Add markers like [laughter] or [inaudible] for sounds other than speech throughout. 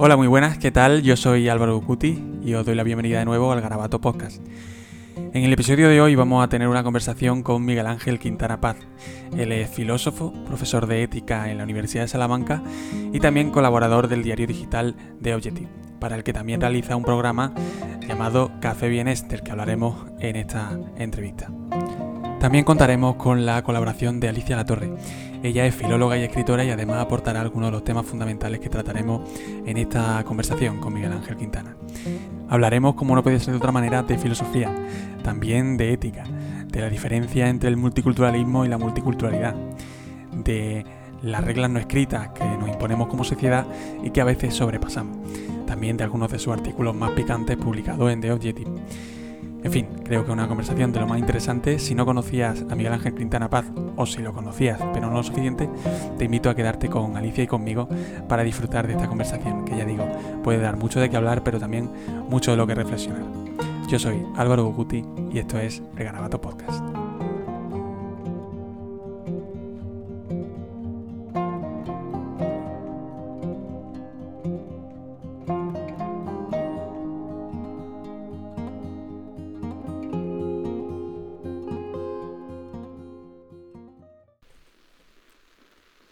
Hola, muy buenas, ¿qué tal? Yo soy Álvaro Bucuti y os doy la bienvenida de nuevo al Garabato Podcast. En el episodio de hoy vamos a tener una conversación con Miguel Ángel Quintana Paz. Él es filósofo, profesor de ética en la Universidad de Salamanca y también colaborador del diario digital de Objective, para el que también realiza un programa llamado Café Bienes, del que hablaremos en esta entrevista. También contaremos con la colaboración de Alicia Latorre. Ella es filóloga y escritora y además aportará algunos de los temas fundamentales que trataremos en esta conversación con Miguel Ángel Quintana. Hablaremos, como no puede ser de otra manera, de filosofía, también de ética, de la diferencia entre el multiculturalismo y la multiculturalidad, de las reglas no escritas que nos imponemos como sociedad y que a veces sobrepasamos, también de algunos de sus artículos más picantes publicados en The Objective en fin, creo que una conversación de lo más interesante. Si no conocías a Miguel Ángel Quintana Paz, o si lo conocías, pero no lo suficiente, te invito a quedarte con Alicia y conmigo para disfrutar de esta conversación, que ya digo, puede dar mucho de qué hablar, pero también mucho de lo que reflexionar. Yo soy Álvaro Buguti y esto es El Garabato Podcast.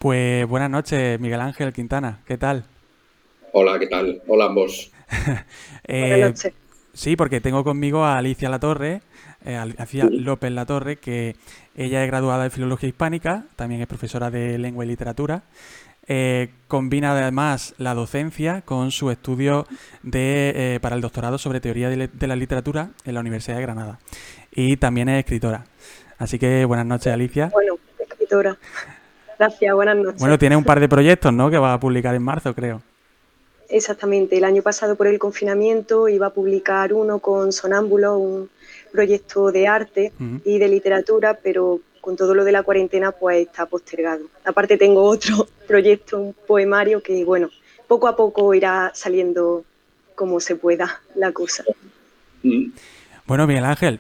Pues buenas noches, Miguel Ángel Quintana, ¿qué tal? Hola, ¿qué tal? Hola ambos. [laughs] eh, buenas noches. Sí, porque tengo conmigo a Alicia Latorre, eh, Alicia López Latorre, que ella es graduada de Filología Hispánica, también es profesora de Lengua y Literatura. Eh, combina además la docencia con su estudio de, eh, para el doctorado sobre teoría de, de, la literatura en la Universidad de Granada. Y también es escritora. Así que buenas noches, Alicia. Bueno, escritora. Gracias, buenas noches. Bueno, tiene un par de proyectos, ¿no? Que va a publicar en marzo, creo. Exactamente. El año pasado, por el confinamiento, iba a publicar uno con Sonámbulo, un proyecto de arte uh -huh. y de literatura, pero con todo lo de la cuarentena, pues está postergado. Aparte, tengo otro [laughs] proyecto, un poemario que, bueno, poco a poco irá saliendo como se pueda la cosa. Bueno, Miguel Ángel,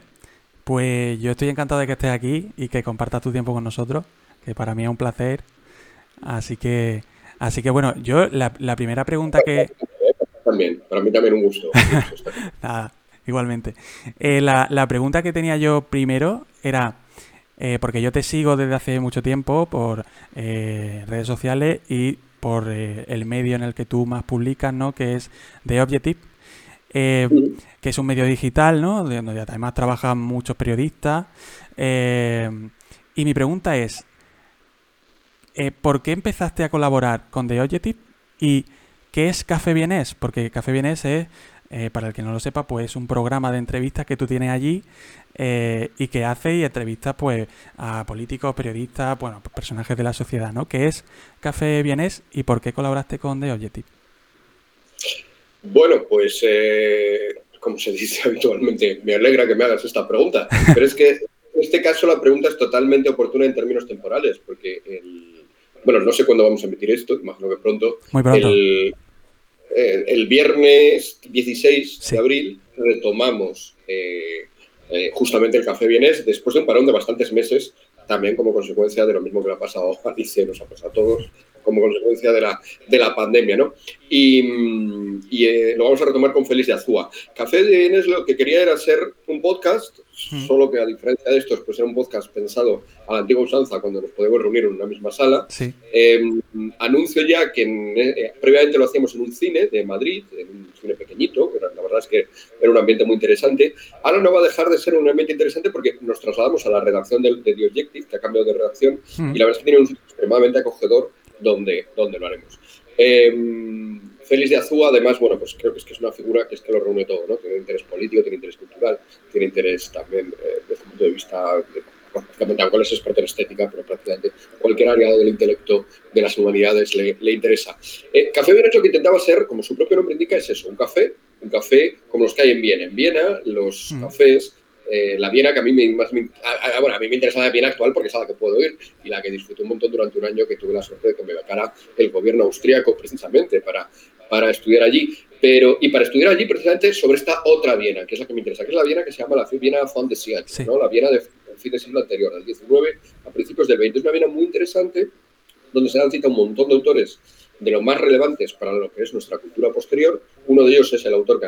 pues yo estoy encantado de que estés aquí y que compartas tu tiempo con nosotros que para mí es un placer. Así que, así que bueno, yo la, la primera pregunta que... También, para mí también un gusto. [laughs] Nada, igualmente. Eh, la, la, pregunta que tenía yo primero era, eh, porque yo te sigo desde hace mucho tiempo por eh, redes sociales y por el medio en el que tú más publicas, ¿no? Que es The Objective. Que es un medio digital, ¿no? Donde además trabajan muchos periodistas. Y mi pregunta es, eh, ¿por qué empezaste a colaborar con The Objective y qué es Café Bienes? Porque Café Bienes es, eh, para el que no lo sepa, pues es un programa de entrevistas que tú tienes allí eh, y que hace y entrevistas pues a políticos, periodistas, bueno, personajes de la sociedad, ¿no? ¿Qué es Café Bienes y por qué colaboraste con The Objective? Bueno, pues eh, como se dice [laughs] habitualmente, me alegra que me hagas esta pregunta, pero es que en este caso la pregunta es totalmente oportuna en términos temporales, porque el, bueno, no sé cuándo vamos a emitir esto, imagino que pronto. Muy pronto. El, eh, el viernes 16 sí. de abril retomamos eh, eh, justamente el Café Bienes después de un parón de bastantes meses, también como consecuencia de lo mismo que le ha pasado a Alice, nos ha pasado a todos, como consecuencia de la, de la pandemia, ¿no? Y, y eh, lo vamos a retomar con Félix de Azúa. Café Bienes lo que quería era ser un podcast, mm. solo que a diferencia de estos, pues era un podcast pensado a la antigua usanza cuando nos podemos reunir en una misma sala. Sí. Eh, anuncio ya que en, eh, previamente lo hacíamos en un cine de Madrid, en un cine pequeñito, que la verdad es que era un ambiente muy interesante. Ahora no va a dejar de ser un ambiente interesante porque nos trasladamos a la redacción de, de The Objective, que ha cambiado de redacción, mm. y la verdad es que tiene un sitio extremadamente acogedor donde, donde lo haremos. Eh, Félix de Azúa, además, bueno, pues creo que es que es una figura que es que lo reúne todo, ¿no? Tiene interés político, tiene interés cultural, tiene interés también eh, desde el punto de vista, de, prácticamente, aunque es experto en estética, pero prácticamente cualquier área del intelecto, de las humanidades, le, le interesa. Eh, café Bien Hecho que intentaba ser, como su propio nombre indica, es eso, un café, un café como los que hay en Viena. En Viena, los mm. cafés eh, la Viena que a mí me, más me, a, a, bueno, a mí me interesa la Viena actual porque es a la que puedo ir y la que disfruté un montón durante un año que tuve la suerte de que me becara el gobierno austríaco precisamente para, para estudiar allí. Pero, y para estudiar allí precisamente sobre esta otra Viena, que es la que me interesa, que es la Viena que se llama la Viena von des sí. ¿no? la Viena del de, fin del siglo anterior, del 19 a principios del 20. Es una Viena muy interesante donde se dan cita un montón de autores de lo más relevantes para lo que es nuestra cultura posterior. Uno de ellos es el autor que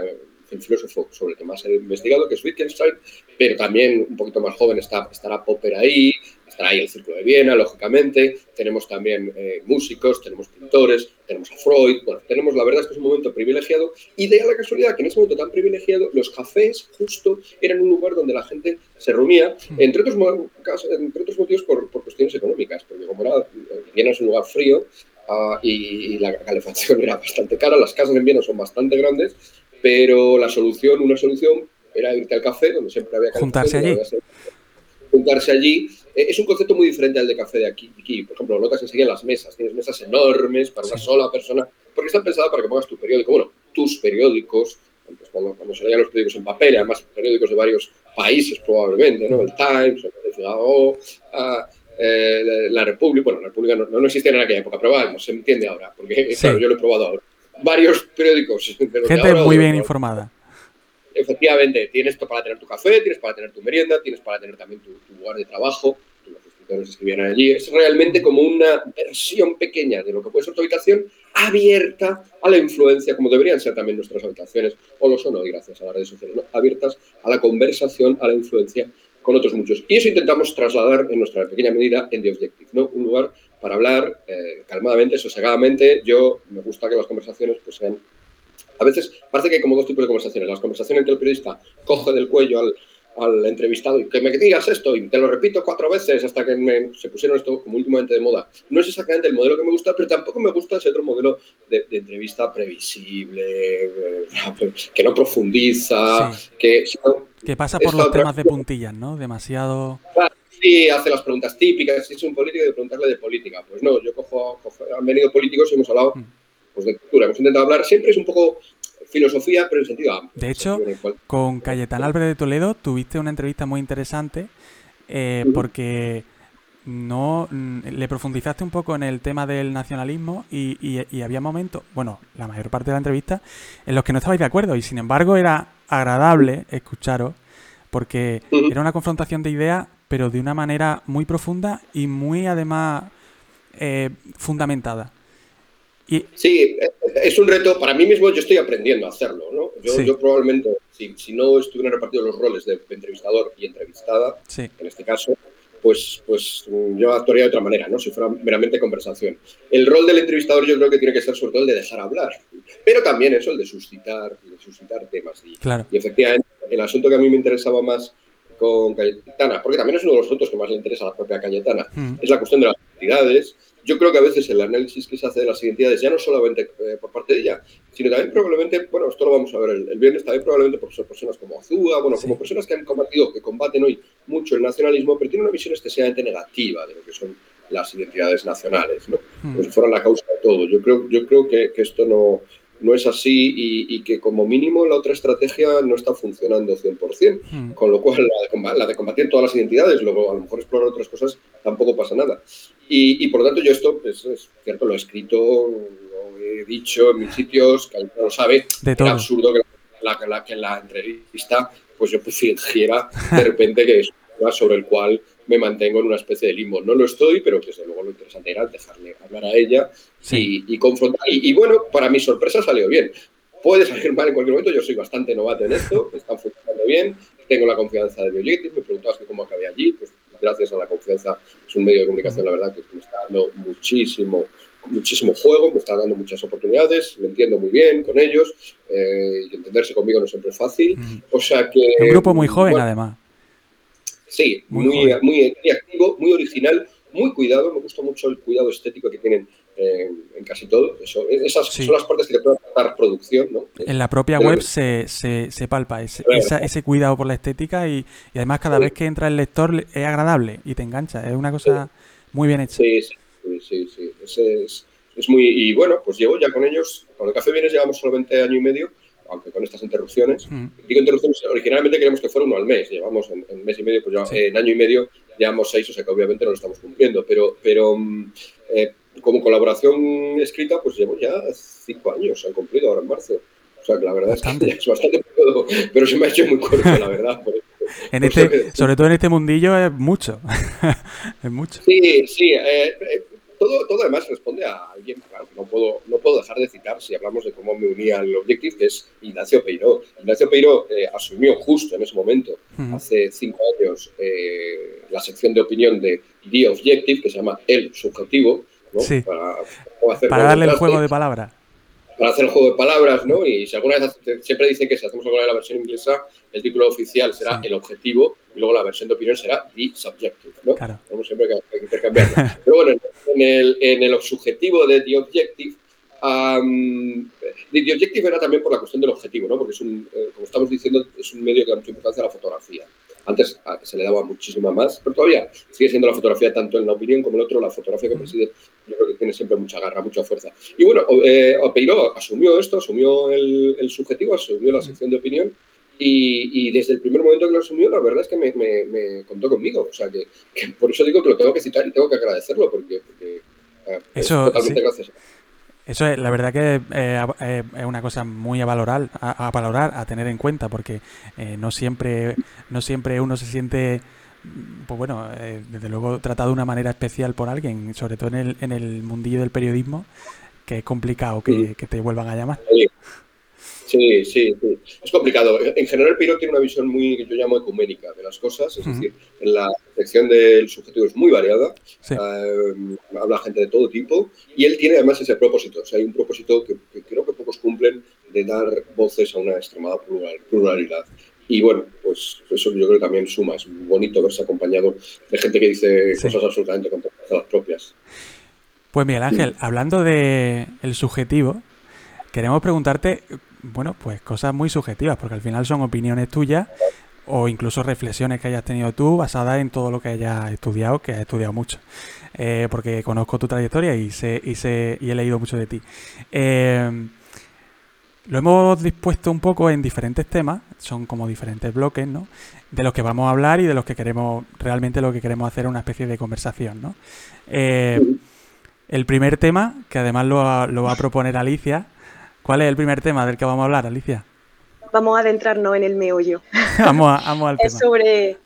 el filósofo sobre el que más he investigado, que es Wittgenstein, pero también un poquito más joven está, estará Popper ahí, estará ahí el Círculo de Viena, lógicamente, tenemos también eh, músicos, tenemos pintores, tenemos a Freud, bueno, tenemos, la verdad es que es un momento privilegiado, y de la casualidad que en ese momento tan privilegiado, los cafés justo eran un lugar donde la gente se reunía, entre otros, motivos por, por cuestiones económicas, porque como era, Viena es un lugar frío, ah, y, y, la calefacción [laughs] era bastante cara, las casas en Viena son bastante grandes, pero la solución, una solución, era irte al café, donde siempre había Juntarse allí. Juntarse allí. Eh, es un concepto muy diferente al de café de aquí. Por ejemplo, lo notas enseguida en las mesas. Tienes mesas enormes para una sola persona, porque están pensadas para que pongas tu periódico. Bueno, tus periódicos, pues cuando, cuando, se leían los periódicos en papel, además periódicos de varios países probablemente, ¿no? El Times, el Figaro, ah, eh, la República, bueno, la República no, no, existía en aquella época, pero vamos, se entiende ahora, porque sí. claro, yo lo he probado ahora varios periódicos. [laughs] Gente muy bien informada. Efectivamente, tienes para tener tu café, tienes para tener tu merienda, tienes para tener también tu, tu lugar de trabajo. Los escritores escribían allí. Es realmente como una versión pequeña de lo que puede ser tu habitación, abierta a la influencia, como deberían ser también nuestras habitaciones, o lo son hoy gracias a las redes sociales, ¿no? abiertas a la conversación, a la influencia con otros muchos. Y eso intentamos trasladar en nuestra pequeña medida en The Objective, ¿no? un lugar para hablar eh, calmadamente, sosegadamente. Yo me gusta que las conversaciones pues, sean... A veces parece que hay como dos tipos de conversaciones. Las conversaciones en que el periodista coge del cuello al, al entrevistado y que me digas esto y te lo repito cuatro veces hasta que me, se pusieron esto como últimamente de moda. No es exactamente el modelo que me gusta, pero tampoco me gusta ese otro modelo de, de entrevista previsible, eh, [laughs] que no profundiza, sí. que... Que pasa por los temas de puntillas, ¿no? Demasiado... Claro, sí, hace las preguntas típicas, si es un político, de preguntarle de política. Pues no, yo cojo, cojo han venido políticos y hemos hablado pues, de cultura, hemos intentado hablar, siempre es un poco filosofía, pero en sentido amplio. De hecho, con Cayetán Álvarez de Toledo tuviste una entrevista muy interesante eh, uh -huh. porque no le profundizaste un poco en el tema del nacionalismo y, y, y, había momentos, bueno, la mayor parte de la entrevista, en los que no estabais de acuerdo y sin embargo era agradable escucharos porque era una confrontación de ideas, pero de una manera muy profunda y muy además eh, fundamentada. Y... Sí, es un reto, para mí mismo yo estoy aprendiendo a hacerlo, ¿no? Yo, sí. yo probablemente, si, si, no estuvieran repartidos los roles de entrevistador y entrevistada, sí. en este caso, pues, pues yo actuaría de otra manera, ¿no? Si fuera meramente conversación. El rol del entrevistador yo creo que tiene que ser sobre todo el de dejar hablar, pero también eso, el de suscitar, de suscitar temas. Y, claro. y efectivamente, el asunto que a mí me interesaba más con Cayetana, porque también es uno de los asuntos que más le interesa a la propia Cayetana, mm. es la cuestión de las identidades. Yo creo que a veces el análisis que se hace de las identidades, ya no solamente eh, por parte de ella, sino también probablemente, bueno, esto lo vamos a ver el, el viernes, también probablemente por personas como Azúa, bueno, sí. como personas que han combatido, que combaten hoy mucho el nacionalismo, pero tienen una visión excesivamente negativa de lo que son las identidades nacionales, ¿no? Mm. Como si fueran la causa de todo. Yo creo, yo creo que, que esto no, no es así y, y, que como mínimo la otra estrategia no está funcionando 100%, mm. con lo cual la de, la de, combatir todas las identidades, luego a lo mejor explorar otras cosas, tampoco pasa nada. Y, y por lo tanto yo esto, pues, es cierto, lo he escrito, lo he dicho en mis sitios, que alguien lo sabe, de era absurdo que la, la, que la entrevista pues yo pues fingiera de repente que es sobre el cual me mantengo en una especie de limbo. No lo estoy, pero desde luego lo interesante era dejarle hablar a ella sí. y, y, confrontar. Y, y, bueno, para mi sorpresa salió bien. Puede salir mal en cualquier momento, yo soy bastante novato en esto, están funcionando bien, tengo la confianza de Biolitics, me preguntabas que cómo acabé allí, pues gracias a la confianza, es un medio de comunicación, la verdad, que me está dando muchísimo, muchísimo juego, me está dando muchas oportunidades, me entiendo muy bien con ellos, eh, y entenderse conmigo no siempre es fácil. O sea que... Un grupo muy joven, bueno, además. Sí, muy, muy, muy, muy, activo, muy original, muy cuidado. Me gusta mucho el cuidado estético que tienen eh, en casi todo. Eso, esas sí. son las partes que te pueden dar producción. ¿no? En la propia Pero, web se, se, se, palpa ese, esa, ese, cuidado por la estética y, y además cada sí. vez que entra el lector es agradable y te engancha. Es una cosa muy bien hecha. Sí, sí, sí. Ese es, es muy... Y bueno, pues llevo ya con ellos, con el Café Vienes llevamos solamente año y medio aunque con estas interrupciones. Mm. Digo interrupciones, originalmente queríamos que fuera uno al mes, llevamos en, en mes y medio, pues ya, sí. en año y medio llevamos seis, o sea que obviamente no lo estamos cumpliendo, pero, pero mm, eh, como colaboración escrita, pues llevo ya cinco años, se han cumplido ahora en marzo. O sea que la verdad bastante. es que [laughs] es bastante todo, pero se me ha hecho muy corto, la verdad. Por, [laughs] en este, sobre todo en este mundillo es mucho. [laughs] es mucho. Sí, sí. Eh, eh, todo, todo además responde a alguien, claro, no puedo, hablaba, si hablamos de cómo me unía al Objective, que es Ignacio Peiró. Ignacio Peiró eh, asumió justo en ese momento, hace cinco años, eh, la sección de opinión de The Objective, que se llama El Subjetivo, para, darle el juego de palabras para hacer el juego de palabras, ¿no? Y si alguna vez siempre dicen que si hacemos alguna de la versión inglesa, el título oficial será el objetivo y luego la versión de opinión será the subjective, ¿no? Claro. Tenemos siempre que, intercambiarlo. [laughs] Pero bueno, en el, en el subjetivo de the objective, the objective era también por la cuestión del objetivo, ¿no? Porque es un, eh, como estamos diciendo, es un medio que da mucha importancia a la fotografía. Antes se le daba muchísima más, pero todavía sigue siendo la fotografía, tanto en la opinión como en el otro, la fotografía que preside, yo creo que tiene siempre mucha garra, mucha fuerza. Y bueno, eh, Opeiro asumió esto, asumió el, subjetivo, asumió la sección de opinión y, desde el primer momento que lo asumió, la verdad es que me, contó conmigo. O sea, que, por eso digo que lo tengo que citar y tengo que agradecerlo, porque, eh, eso, totalmente gracias. Eso es, la verdad que eh, eh, es una cosa muy a valorar, a, valorar, a tener en cuenta, porque eh, no siempre, no siempre uno se siente, pues bueno, desde luego tratado de una manera especial por alguien, sobre todo en el, en el mundillo del periodismo, que es complicado que, que te vuelvan a llamar. Sí, sí, Es complicado. En general, Piro tiene una visión muy, que yo llamo ecuménica de las cosas, es decir, en la sección del subjetivo es muy variada, eh, habla gente de todo tipo, y él tiene además ese propósito, o sea, hay un propósito que, creo que pocos cumplen de dar voces a una extremada pluralidad. Y bueno, pues eso yo creo que también suma, es bonito verse acompañado de gente que dice cosas absolutamente contrarias a las propias. Pues Miguel Ángel, hablando de el subjetivo, queremos preguntarte bueno, pues cosas muy subjetivas, porque al final son opiniones tuyas o incluso reflexiones que hayas tenido tú basadas en todo lo que hayas estudiado, que has estudiado mucho. Eh, porque conozco tu trayectoria y, sé, y, sé, y he leído mucho de ti. Eh, lo hemos dispuesto un poco en diferentes temas, son como diferentes bloques, ¿no? De los que vamos a hablar y de los que queremos, realmente lo que queremos hacer es una especie de conversación, ¿no? Eh, el primer tema, que además lo, lo va a proponer Alicia, ¿Cuál es el primer tema del que vamos a hablar, Alicia? Vamos a adentrarnos en el meollo. [laughs] vamos, al [laughs] tema. Es sobre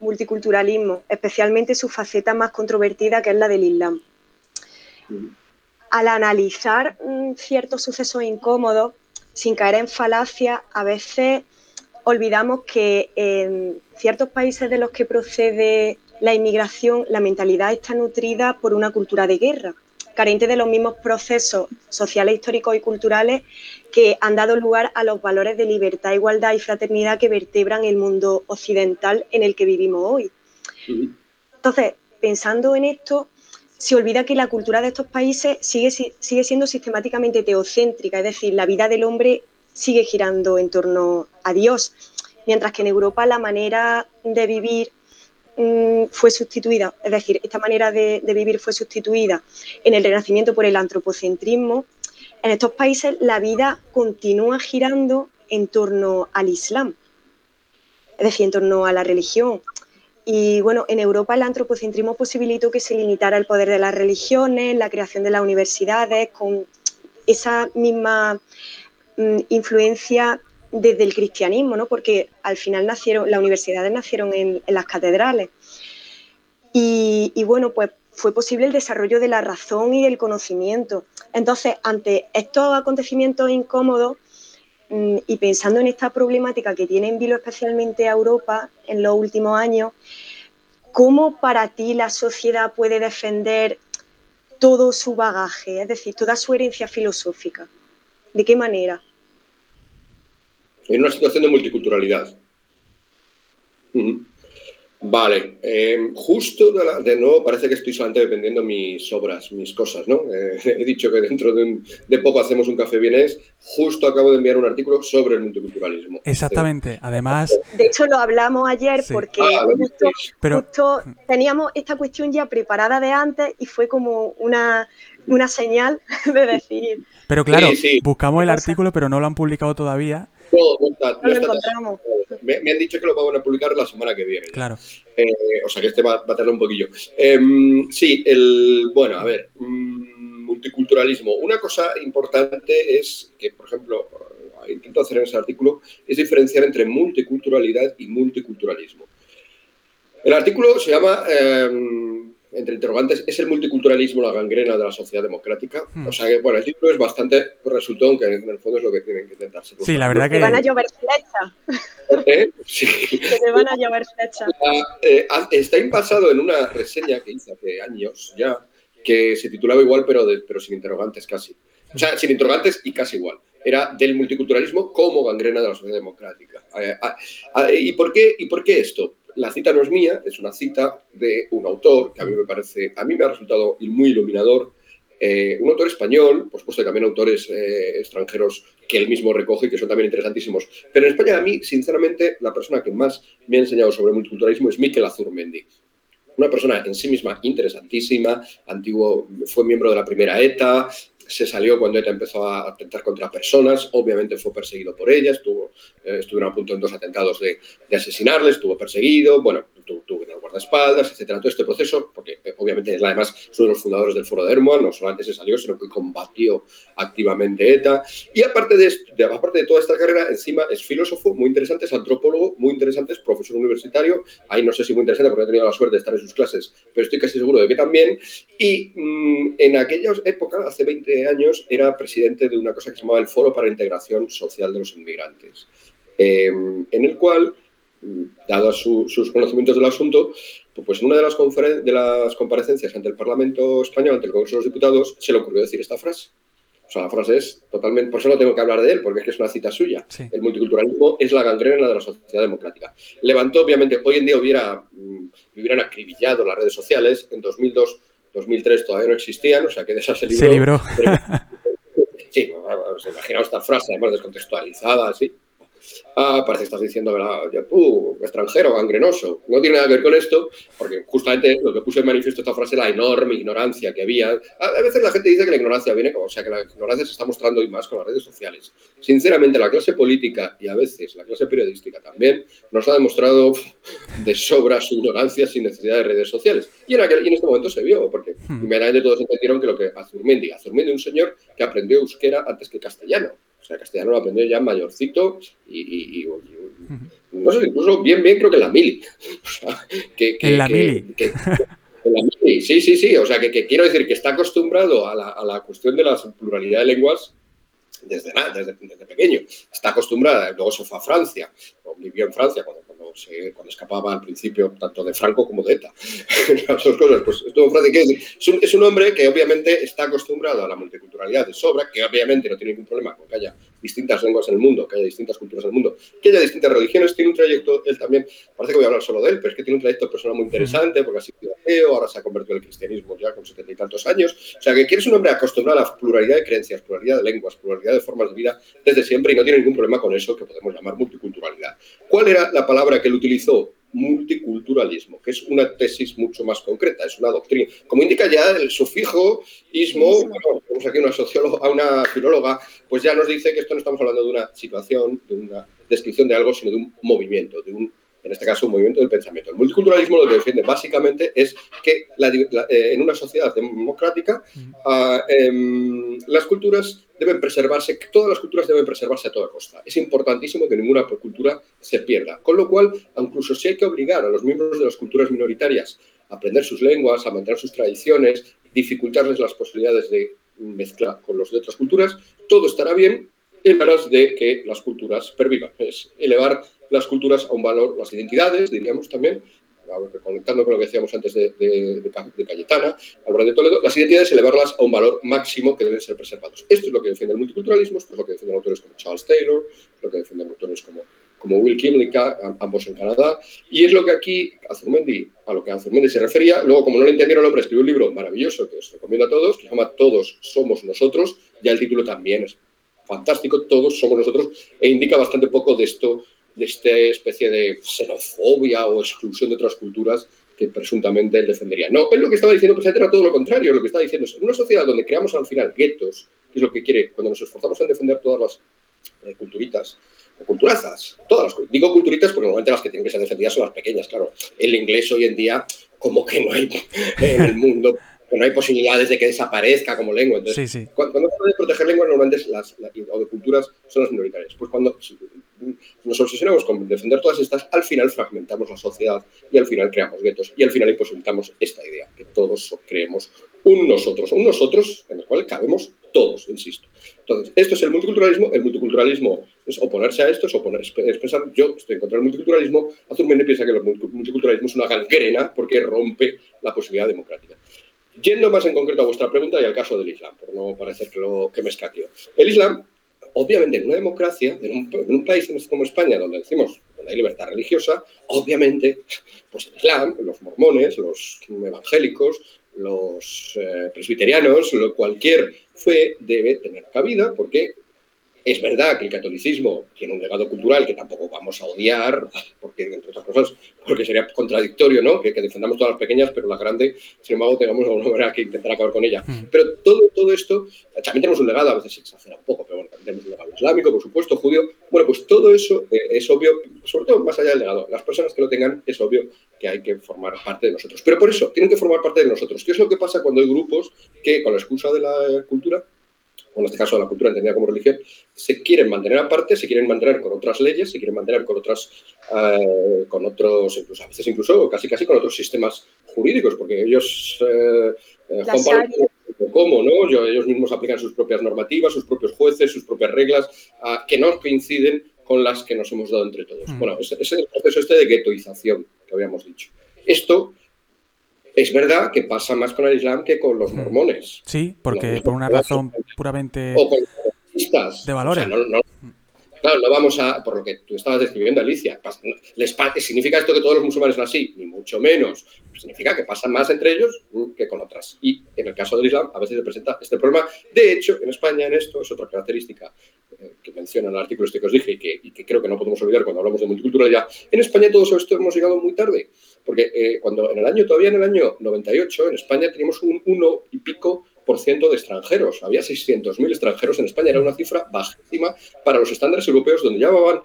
multiculturalismo, especialmente su faceta más controvertida, que es la del Islam. Al analizar mm, ciertos sucesos incómodos, sin caer en falacia, a veces olvidamos que en ciertos países de los que procede la inmigración, la mentalidad está nutrida por una cultura de guerra carente de los mismos procesos sociales, históricos y culturales que han dado lugar a los valores de libertad, igualdad y fraternidad que vertebran el mundo occidental en el que vivimos hoy. Entonces, pensando en esto, se olvida que la cultura de estos países sigue, sigue siendo sistemáticamente teocéntrica, es decir, la vida del hombre sigue girando en torno a Dios, mientras que en Europa la manera de vivir Mm, fue sustituida, es decir, esta manera de, vivir fue sustituida en el Renacimiento por el antropocentrismo, en estos países la vida continúa girando en torno al Islam, es decir, en torno a la religión. Y bueno, en Europa el antropocentrismo posibilitó que se limitara el poder de las religiones, la creación de las universidades, con esa misma mm, influencia desde el cristianismo, ¿no? porque al final nacieron, las universidades nacieron en, las catedrales. Y, bueno, pues fue posible el desarrollo de la razón y del conocimiento. Entonces, ante estos acontecimientos incómodos mm, y pensando en esta problemática que tiene en vilo especialmente a Europa en los últimos años, ¿cómo para ti la sociedad puede defender todo su bagaje, es decir, toda su herencia filosófica? ¿De qué manera? En una situación de multiculturalidad. Vale, em, justo de, nuevo parece que estoy solamente dependiendo mis obras, mis cosas, ¿no? Eh, [laughs] he dicho que dentro de, poco hacemos un café bienes, justo acabo de enviar un artículo sobre el multiculturalismo. Exactamente, además... De hecho lo hablamos ayer porque ah, justo, teníamos esta cuestión ya preparada de antes y fue como una, una señal [laughs] de decir... Pero claro, buscamos el artículo pero no lo han publicado todavía me, han dicho que lo van a publicar la semana que viene. Claro. Eh, o sea que este va, a tardar un poquillo. Em, sí, el. Bueno, a ver. Mm, multiculturalismo. Una cosa importante es que, por ejemplo, intento hacer en ese artículo, es diferenciar entre multiculturalidad y multiculturalismo. El artículo se llama em, entre interrogantes, ¿es el multiculturalismo la gangrena de la sociedad democrática? Hmm. O sea que, bueno, el título es bastante resultón, que en el fondo es lo que tienen que intentar. Sí, la verdad que... Te van a llover flechas. [laughs] ¿Eh? Sí. Que te van a llover flechas. Eh, está impasado en una reseña que hice hace años ya, que se titulaba igual, pero, pero sin interrogantes casi. O sea, sin interrogantes y casi igual. Era del multiculturalismo como gangrena de la sociedad democrática. Eh, ah, ah, ¿Y por qué, y por qué esto? La cita no es mía, es una cita de un autor que a mí me parece, a mí me ha resultado muy iluminador, eh, un autor español, por supuesto también autores eh, extranjeros que él mismo recoge y que son también interesantísimos. Pero en España a mí, sinceramente, la persona que más me ha enseñado sobre multiculturalismo es Miquel Azurmendi. Una persona en sí misma interesantísima, antiguo, fue miembro de la primera ETA, se salió cuando ETA empezó a atentar contra personas, obviamente fue perseguido por ella, estuvo, eh, estuvieron a punto en dos atentados de, de asesinarle, estuvo perseguido, bueno, tuvo, dar guardaespaldas, etcétera, todo este proceso, porque eh, obviamente es además uno de los fundadores del Foro de Hermoa, no solamente se salió, sino que combatió activamente ETA, y aparte de, de, aparte de toda esta carrera, encima es filósofo, muy interesante, es antropólogo, muy interesante, es profesor universitario, ahí no sé si muy interesante porque he tenido la suerte de estar en sus clases, pero estoy casi seguro de que también, y mm, en aquella época, hace 20 años era presidente de una cosa que se llamaba el Foro para la Integración Social de los Inmigrantes, eh, en el cual, dados sus conocimientos del asunto, pues en una de las, de las comparecencias ante el Parlamento Español, ante el Congreso de los Diputados, se le ocurrió decir esta frase. O sea, la frase es totalmente, por eso no tengo que hablar de él, porque es que es una cita suya. El multiculturalismo es la gangrena de la sociedad democrática. Levantó, obviamente, hoy en día hubiera, mm, hubieran acribillado las redes sociales. En 2002 2003 todavía no existían, o sea que de esa se libró. Se libró. [laughs] sí, os imaginaos esta frase, además descontextualizada, así. Ah, parece que estás diciendo, tú, extranjero, gangrenoso. No tiene nada que ver con esto, porque justamente lo que puse en manifiesto esta frase, la enorme ignorancia que había. A veces la gente dice que la ignorancia viene, o sea, que la ignorancia se está mostrando hoy más con las redes sociales. Sinceramente, la clase política y a veces la clase periodística también nos ha demostrado de sobra su ignorancia sin necesidad de redes sociales. Y en, aquel, y en este momento se vio, porque hmm. inmediatamente todos entendieron que lo que Azurmendi, Azurmendi, un señor que aprendió euskera antes que castellano sea, castellano lo aprendió ya mayorcito y, no sé, incluso bien, bien creo que en la mili. [laughs] que, en la mili. en la mili, sí, sí, sí. O sea, que, quiero decir que está acostumbrado a la, a la cuestión de la pluralidad de lenguas desde, desde, desde, pequeño. Está acostumbrada, luego se fue a Francia, o vivió en Francia cuando cuando escapaba al principio tanto de Franco como de ETA. [laughs] Pues estuvo Es un, es un hombre que obviamente está acostumbrado a la multiculturalidad de sobra, que obviamente no tiene ningún problema con que haya distintas lenguas en el mundo, que haya distintas culturas en el mundo, que haya distintas religiones, tiene un trayecto, él también, parece que voy a hablar solo de él, pero es que tiene un trayecto personal muy interesante, porque ha sido ateo, ahora se ha convertido en el cristianismo ya con setenta y tantos años, o sea, que quieres un hombre acostumbrado a la pluralidad de creencias, pluralidad de lenguas, pluralidad de formas de vida desde siempre y no tiene ningún problema con eso que podemos llamar multiculturalidad. ¿Cuál era la palabra que él utilizó? multiculturalismo, que es una tesis mucho más concreta, es una doctrina. Como indica ya el sufijo ismo, tenemos aquí una socióloga, a una filóloga, pues ya nos dice que esto no estamos hablando de una situación, de una descripción de algo, sino de un movimiento, de un en este caso un movimiento del pensamiento. El multiculturalismo lo que defiende básicamente es que eh, en una sociedad democrática uh, eh, las culturas deben preservarse, todas las culturas deben preservarse a toda costa. Es importantísimo que ninguna cultura se pierda. Con lo cual, incluso si hay que obligar a los miembros de las culturas minoritarias a aprender sus lenguas, a mantener sus tradiciones, dificultarles las posibilidades de mezclar con los de otras culturas, todo estará bien en aras de que las culturas pervivan. Es elevar las culturas a un valor, las identidades, diríamos también, conectando con lo que decíamos antes de, de, Cayetana, de Toledo, las identidades elevarlas a un valor máximo que deben ser preservados. Esto es lo que defiende el multiculturalismo, esto es lo que defienden autores como Charles Taylor, lo que defienden autores como, como Will Kimlicka, ambos en Canadá, y es lo que aquí Azurmendi, a lo que Azurmendi se refería, luego como no lo entendieron el hombre, escribió un libro maravilloso que os recomiendo a todos, que se llama Todos somos nosotros, ya el título también es fantástico, todos somos nosotros, e indica bastante poco de esto de esta especie de xenofobia o exclusión de otras culturas que presuntamente él defendería. No, él lo que estaba diciendo precisamente era todo lo contrario. Lo que está diciendo es, una sociedad donde creamos al final guetos, que es lo que quiere, cuando nos esforzamos en defender todas las eh, culturitas, o culturazas, todas las digo culturitas porque normalmente las que tienen que ser defendidas son las pequeñas, claro. El inglés hoy en día, como que no hay [laughs] en el mundo no hay posibilidades de que desaparezca como lengua. Entonces, sí, sí. cuando, se puede proteger lenguas, normalmente las, o de culturas son las minoritarias. Pues cuando nos obsesionamos con defender todas estas, al final fragmentamos la sociedad y al final creamos guetos y al final imposibilitamos esta idea, que todos creemos un nosotros, un nosotros en el cual cabemos todos, insisto. Entonces, esto es el multiculturalismo. El multiculturalismo es oponerse a esto, es, oponer, es pensar, yo estoy en contra del multiculturalismo. Azurmendi piensa que el multiculturalismo es una gangrena porque rompe la posibilidad democrática. Yendo más en concreto a vuestra pregunta y al caso del Islam, por no parecer que, lo, que me escaqueo. El Islam, obviamente, en una democracia, en un, país como España, donde decimos donde hay libertad religiosa, obviamente, pues el Islam, los mormones, los evangélicos, los eh, presbiterianos, lo, cualquier fe debe tener cabida porque es verdad que el catolicismo tiene un legado cultural que tampoco vamos a odiar, porque, entre otras cosas, porque sería contradictorio, ¿no? Que, defendamos todas las pequeñas, pero las grandes, sin embargo, tengamos alguna manera que intentar acabar con ella. Mm. Pero todo, todo esto, también tenemos un legado, a veces se exagera un poco, pero bueno, también tenemos un legado islámico, por supuesto, judío. Bueno, pues todo eso eh, es obvio, sobre todo más allá del legado. Las personas que lo tengan, es obvio que hay que formar parte de nosotros. Pero por eso, tienen que formar parte de nosotros. ¿Qué es lo que pasa cuando hay grupos que, con la excusa de la cultura, en este caso la cultura entendida como religión, se quieren mantener aparte, se quieren mantener con otras leyes, se quieren mantener con otras, eh, con otros, incluso, a veces incluso casi casi con otros sistemas jurídicos, porque ellos, eh, eh ¿cómo? ¿no? ellos mismos aplican sus propias normativas, sus propios jueces, sus propias reglas, ah, que no coinciden con las que nos hemos dado entre todos. Mm. Bueno, ese es el proceso este de guetoización que habíamos dicho. Esto es verdad que pasa más con el Islam que con los mormones. Sí, porque por una razón puramente o con los de valores. claro, no vamos a, por lo que tú estabas describiendo, Alicia, les, ¿significa esto que todos los musulmanes son así? Ni mucho menos. Significa que pasa más entre ellos que con otras. Y en el caso del Islam a veces se presenta este problema. De hecho, en España en esto es otra característica eh, que menciona el artículo este que os dije y que, y que creo que no podemos olvidar cuando hablamos de multiculturalidad. En España todo esto hemos llegado muy tarde. Porque eh, cuando en el año, todavía en el año 98, en España teníamos un 1 y pico por ciento de extranjeros. Había 600.000 extranjeros en España. Era una cifra bajísima para los estándares europeos, donde llevaban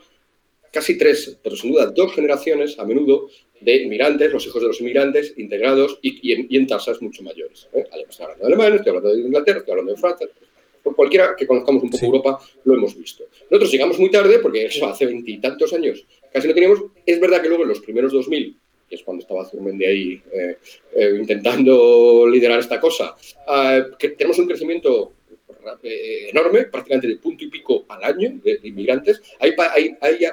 casi tres, pero sin duda dos generaciones a menudo de inmigrantes, los hijos de los inmigrantes, integrados y, en, tasas mucho mayores. ¿eh? Estoy hablando de Alemania, estoy hablando de Inglaterra, estoy hablando de Francia. Por cualquiera que conozcamos un poco Europa, lo hemos visto. Nosotros llegamos muy tarde, porque eso hace veintitantos años casi lo teníamos. Es verdad que luego en los primeros 2000 es cuando estaba Zurmendi ahí eh, eh, intentando liderar esta cosa. Ah, tenemos un crecimiento eh, enorme, prácticamente de punto y pico al año de, inmigrantes. Hay,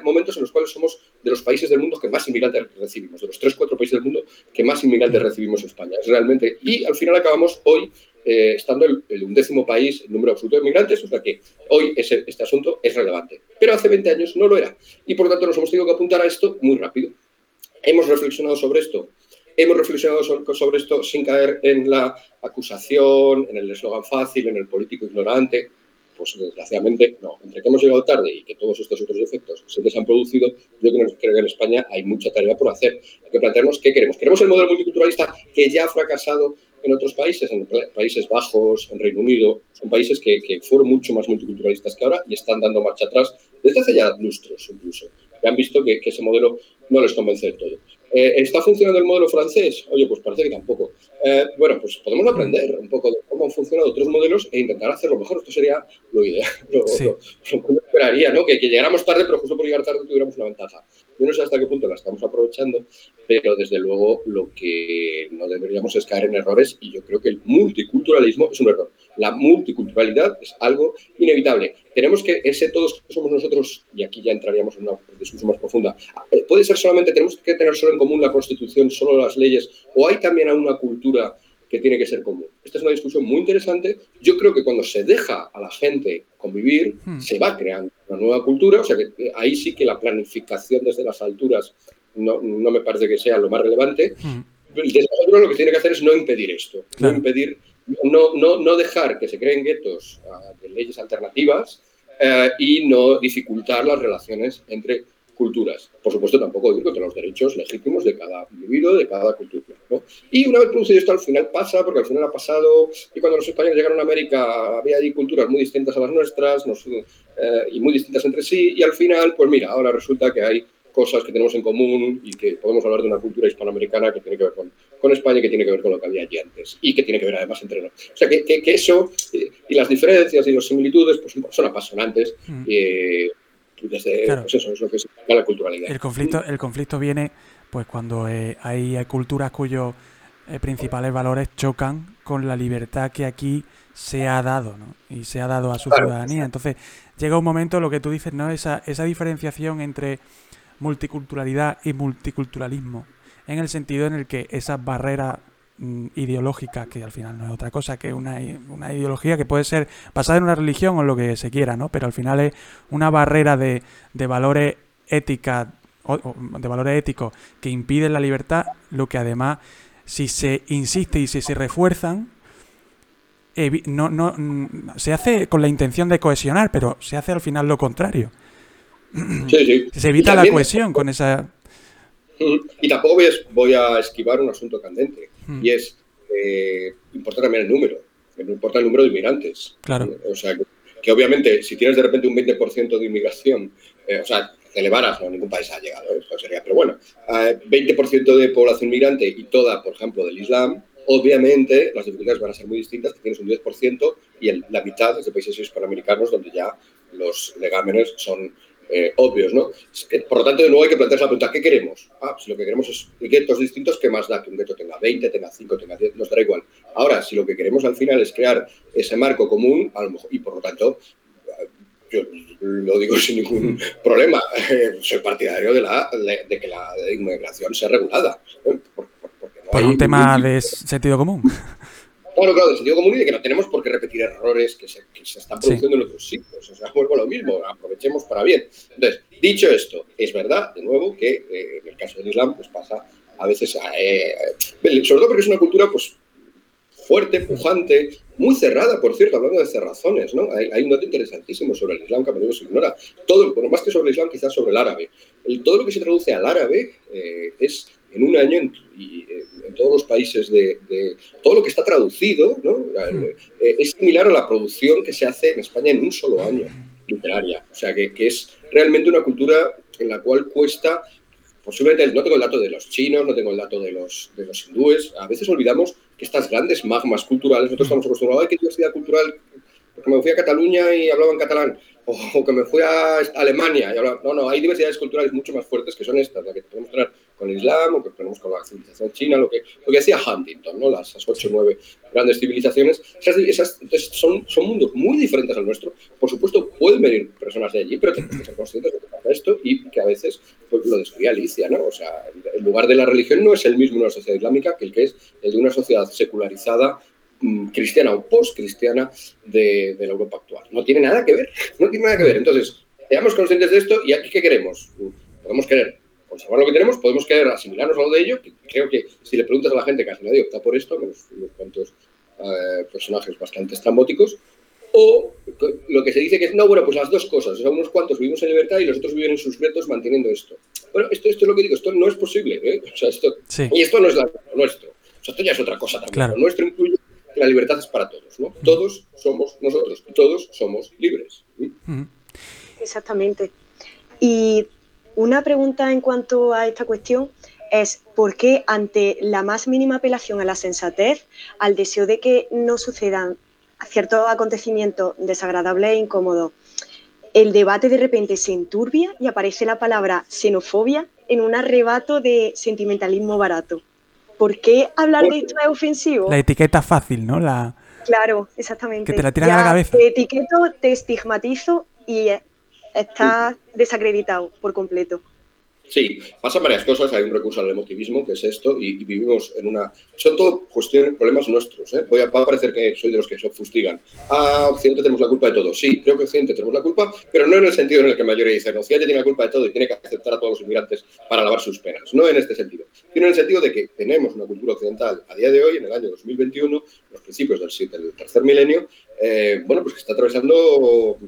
momentos en los cuales somos de los países del mundo que más inmigrantes recibimos, de los tres, cuatro países del mundo que más inmigrantes recibimos en España. Es realmente, y al final acabamos hoy estando el, el, undécimo país en número absoluto de inmigrantes, o sea que hoy ese, este asunto es relevante. Pero hace 20 años no lo era. Y por lo tanto nos hemos tenido que apuntar a esto muy rápido. Hemos reflexionado sobre esto. Hemos reflexionado sobre esto sin caer en la acusación, en el eslogan fácil, en el político ignorante. Pues desgraciadamente no. Entre que hemos llegado tarde y que todos estos otros efectos se les han producido, yo creo que en España hay mucha tarea por hacer. Hay que plantearnos qué queremos. ¿Queremos el modelo multiculturalista que ya ha fracasado en otros países, en Países Bajos, en Reino Unido? Son países que, que fueron mucho más multiculturalistas que ahora y están dando marcha atrás desde hace ya lustros incluso. Han visto que, que ese modelo no les convence del todo. Eh, ¿Está funcionando el modelo francés? Oye, pues parece que tampoco. Eh, bueno, pues podemos aprender un poco de cómo han funcionado otros modelos e intentar hacerlo mejor. Esto sería lo ideal. [laughs] Lo, esperaría, ¿no? Que, llegáramos tarde, pero justo por llegar tarde tuviéramos una ventaja. Yo no sé hasta qué punto la estamos aprovechando, pero desde luego lo que no deberíamos es caer en errores y yo creo que el multiculturalismo es un error. La multiculturalidad es algo inevitable. Tenemos que, ese todos somos nosotros, y aquí ya entraríamos en una discusión más profunda, eh, puede ser solamente, tenemos que tener solo en común la Constitución, solo las leyes, o hay también una cultura que tiene que ser común. Esta es una discusión muy interesante. Yo creo que cuando se deja a la gente convivir, hmm. se va creando una nueva cultura. O sea que eh, ahí sí que la planificación desde las alturas no, no me parece que sea lo más relevante. Hmm. Desde lo que tiene que hacer es no impedir esto, no impedir, no, no, no, dejar que se creen guetos uh, de leyes alternativas uh, y no dificultar las relaciones entre culturas. Por supuesto, tampoco ir contra los derechos legítimos de cada individuo, de cada cultura. Y una vez producido esto, al final pasa, porque al final ha pasado, y cuando los españoles llegaron a América había ahí culturas muy distintas a las nuestras eh, y muy distintas entre sí, y al final, pues mira, ahora resulta que hay cosas que tenemos en común y que podemos hablar de una cultura hispanoamericana que tiene que ver con, con España y que tiene que ver con lo que había allí antes y que tiene que ver además entre nosotros. O sea, que, que, eso eh, y las diferencias y las similitudes pues, son apasionantes. Mm. Eh, desde pues eso es lo que significa la culturalidad. El conflicto, el conflicto viene pues cuando eh, hay culturas cuyos eh, principales valores chocan con la libertad que aquí se ha dado, ¿no? Y se ha dado a su ciudadanía. Entonces, llega un momento, lo que tú dices, ¿no? Esa, esa diferenciación entre multiculturalidad y multiculturalismo, en el sentido en el que esas barreras mm, ideológicas, que al final no es otra cosa que una, una, ideología que puede ser basada en una religión o lo que se quiera, ¿no? Pero al final es una barrera de, de valores éticas, de valores éticos que impiden la libertad, lo que además, si se insiste y si se refuerzan, no, no, mm, se hace con la intención de cohesionar, pero se hace al final lo contrario. [clears throat] Se evita la cohesión con esa... Y tampoco voy a, esquivar un asunto candente, y es, eh, importa también el número, no importa el número de inmigrantes. Claro. O sea, que, obviamente si tienes de repente un 20% de inmigración, eh, o sea, te elevaras, no, ningún país ha llegado, eso sería, pero bueno, 20% de población inmigrante y toda, por ejemplo, del Islam, Obviamente, las dificultades van a ser muy distintas, tienes un 10% y la mitad es de países hispanamericanos donde ya los legámenes son eh, obvios, ¿no? Por lo tanto, de nuevo hay que plantearse la pregunta, ¿qué queremos? Ah, si lo que queremos es guetos distintos, ¿qué más da que un gueto tenga 20, tenga 5, tenga 10? Nos dará igual. Ahora, si lo que queremos al final es crear ese marco común, a lo mejor, y por lo tanto, yo lo digo [laughs] sin ningún problema, [laughs] soy partidario de, la, de, que la inmigración sea regulada. ¿eh? Por un tema de sentido común. [laughs] Bueno, claro, de sentido común y de que no tenemos por qué repetir errores que se, que se están produciendo en otros sitios. O sea, [laughs] vuelvo a lo mismo, aprovechemos para bien. Entonces, dicho esto, es verdad, de nuevo, que eh, en el caso del Islam, pues pasa a veces, eh, sobre todo porque es una cultura, pues, fuerte, pujante, muy cerrada, por cierto, hablando de cerrazones, ¿no? Hay, un dato interesantísimo sobre el Islam que a menudo se ignora. Todo, bueno, más que sobre el Islam, quizás sobre el árabe. El, todo lo que se traduce al árabe eh, es en un año en, y, eh, en todos los países de, todo lo que está traducido ¿no? Hmm. Eh, es similar a la producción que se hace en España en un solo año literaria. O sea, que, que es realmente una cultura en la cual cuesta, posiblemente, no tengo el dato de los chinos, no tengo el dato de los, de los hindúes, a veces olvidamos que estas grandes magmas culturales, nosotros estamos acostumbrados a que diversidad cultural, porque me fui a Cataluña y hablaba en catalán, o que me fui a Alemania y hablaba, no, no, hay diversidades culturales mucho más fuertes que son estas, las que podemos tener con el Islam o que tenemos con la civilización china, lo que, lo que decía Huntington, ¿no? las, ocho o nueve grandes civilizaciones. Esas, son, son mundos muy diferentes al nuestro. Por supuesto, pueden venir personas de allí, pero tenemos que ser conscientes de que pasa esto y que a veces pues, lo describía Alicia. ¿no? O sea, el lugar de la religión no es el mismo en una sociedad islámica que el que es el de una sociedad secularizada cristiana o post-cristiana de, de, la Europa actual. No tiene nada que ver, no tiene nada que ver. Entonces, seamos conscientes de esto y aquí, ¿qué queremos? Podemos querer conservar lo que tenemos, podemos querer asimilarnos a lo de ello, que creo que si le preguntas a la gente, casi nadie opta por esto, menos unos cuantos eh, personajes bastante estrambóticos, o lo que se dice que es, no, bueno, pues las dos cosas, o sea, unos cuantos vivimos en libertad y los otros viven en sus retos manteniendo esto. Bueno, esto, esto es lo que digo, esto no es posible, ¿eh? o sea, esto, y esto no es lo nuestro, o sea, esto ya es otra cosa también, lo nuestro incluye la libertad es para todos, ¿no? Todos somos nosotros, todos somos libres. Exactamente. Y una pregunta en cuanto a esta cuestión es por qué ante la más mínima apelación a la sensatez, al deseo de que no sucedan ciertos acontecimientos desagradables e incómodos, el debate de repente se enturbia y aparece la palabra xenofobia en un arrebato de sentimentalismo barato. ¿Por qué hablar de esto es ofensivo? La etiqueta fácil, ¿no? La... Claro, exactamente. Que te la tiran a la cabeza. Te etiqueto, te estigmatizo y está desacreditado por completo. Sí, pasan varias cosas. Hay un recurso al emotivismo, que es esto, y, vivimos en una. Son todo cuestiones, problemas nuestros. ¿eh? Voy a, va a parecer que soy de los que se fustigan. Ah, Occidente tenemos la culpa de todo. Sí, creo que Occidente tenemos la culpa, pero no en el sentido en el que mayoría dicen Occidente tiene la culpa de todo y tiene que aceptar a todos los inmigrantes para lavar sus penas. No en este sentido, sino en el sentido de que tenemos una cultura occidental a día de hoy, en el año 2021, los principios del, del tercer milenio, eh, bueno, pues que está atravesando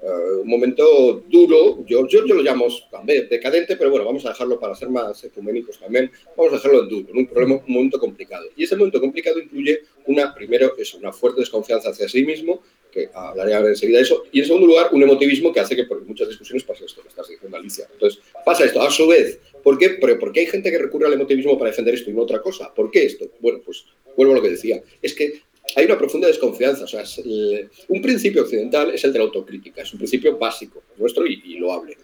eh, un momento duro, yo, yo, yo, lo llamo también decadente, pero bueno, vamos a dejarlo para ser más ecuménicos también, vamos a dejarlo en duro, en un, problema, un momento complicado. Y ese momento complicado incluye una, primero, es una fuerte desconfianza hacia sí mismo, que hablaré ahora enseguida de eso, y en segundo lugar, un emotivismo que hace que por muchas discusiones pase esto que estás diciendo, Alicia. Entonces, pasa esto. A su vez, ¿por qué? Pero ¿por qué hay gente que recurre al emotivismo para defender esto y no otra cosa? ¿Por qué esto? Bueno, pues vuelvo a lo que decía. Es que hay una profunda desconfianza. O sea, un principio occidental es el de la autocrítica, es un principio básico. nuestro y, lo hable.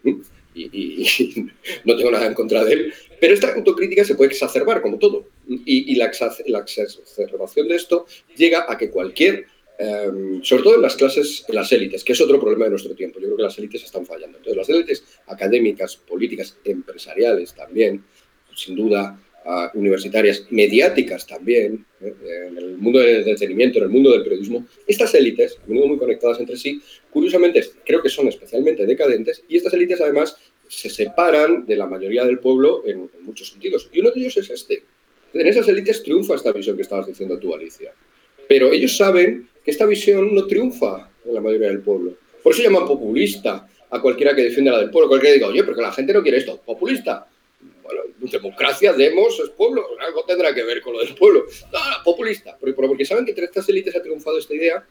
Y, [laughs] no tengo nada en contra de él. Pero esta autocrítica se puede exacerbar, como todo. Y, la, la, exacerbación de esto llega a que cualquier, em, sobre todo en las clases, en las élites, que es otro problema de nuestro tiempo, yo creo que las élites están fallando. Entonces, las élites académicas, políticas, empresariales también, sin duda, universitarias, mediáticas también, ¿eh? en el mundo del entretenimiento, en el mundo del periodismo, estas élites, a menudo muy conectadas entre sí, curiosamente creo que son especialmente decadentes y estas élites además se separan de la mayoría del pueblo en, muchos sentidos. Y uno de ellos es este. En esas élites triunfa esta visión que estabas diciendo tú, Alicia. Pero ellos saben que esta visión no triunfa en la mayoría del pueblo. Por eso llaman populista a cualquiera que defienda la del pueblo. Cualquiera que diga, oye, porque la gente no quiere esto. Populista bueno, democracia, demos, es pueblo, algo tendrá que ver con lo del pueblo. No, populista, porque, porque saben que entre estas élites ha triunfado esta idea,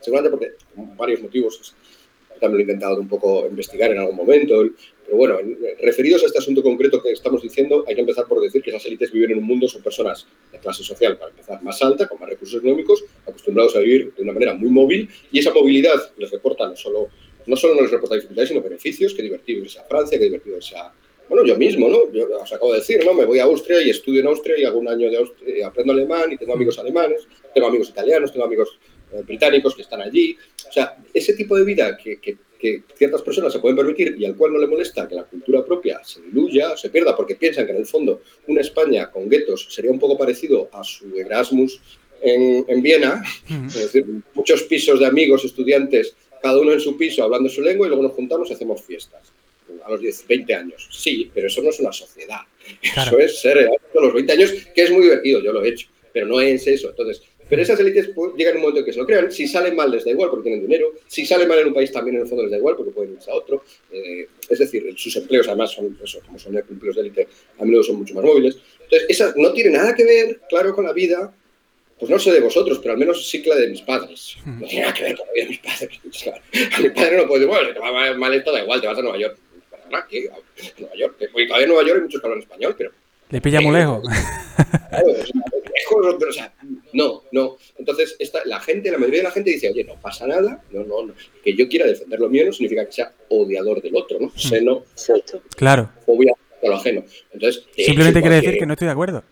seguramente porque, por varios motivos, también lo he intentado un poco investigar en algún momento, pero bueno, referidos a este asunto concreto que estamos diciendo, hay que empezar por decir que esas élites viven en un mundo, son personas de clase social, para empezar, más alta, con más recursos económicos, acostumbrados a vivir de una manera muy móvil, y esa movilidad les reporta no solo, no solo no les reporta dificultades, sino beneficios, que divertido irse a Francia, que divertido irse a bueno, yo mismo, ¿no? Yo os acabo de decir, ¿no? Me voy a Austria y estudio en Austria y hago un año de Austria, aprendo alemán y tengo amigos alemanes, tengo amigos italianos, tengo amigos eh, británicos que están allí. O sea, ese tipo de vida que, que, ciertas personas se pueden permitir y al cual no le molesta que la cultura propia se diluya, se pierda, porque piensan que en el fondo una España con guetos sería un poco parecido a su Erasmus en, en Viena, es decir, muchos pisos de amigos, estudiantes, cada uno en su piso hablando su lengua y luego nos juntamos y hacemos fiestas a los 10, 20 años. Sí, pero eso no es una sociedad. Eso es ser a los 20 años, que es muy divertido, yo lo he hecho, pero no es eso. Entonces, pero esas élites pues, llegan un momento en que se lo crean. Si salen mal les da igual porque tienen dinero. Si sale mal en un país también en el fondo les da igual porque pueden irse a otro. Eh, es decir, sus empleos además son, eso, como son empleos de élite, a menudo son mucho más móviles. Entonces, esa no tiene nada que ver, claro, con la vida pues no sé de vosotros, pero al menos sí que la de mis padres. No tiene nada que ver con la vida de mis padres. [laughs] A mi padre no puede decir, bueno, te va mal esto, da igual, te vas a Nueva York. Nueva York. todavía en Nueva York hay muchos que hablan español, pero. Le pilla muy lejos. no, no. Entonces, esta, la gente, la mayoría de la gente dice, oye, no pasa nada, no, no, no. Que yo quiera defender lo mío no significa que sea odiador del otro, ¿no? Seno, claro. fobia a lo ajeno. Entonces, Simplemente quiere decir que no estoy de acuerdo.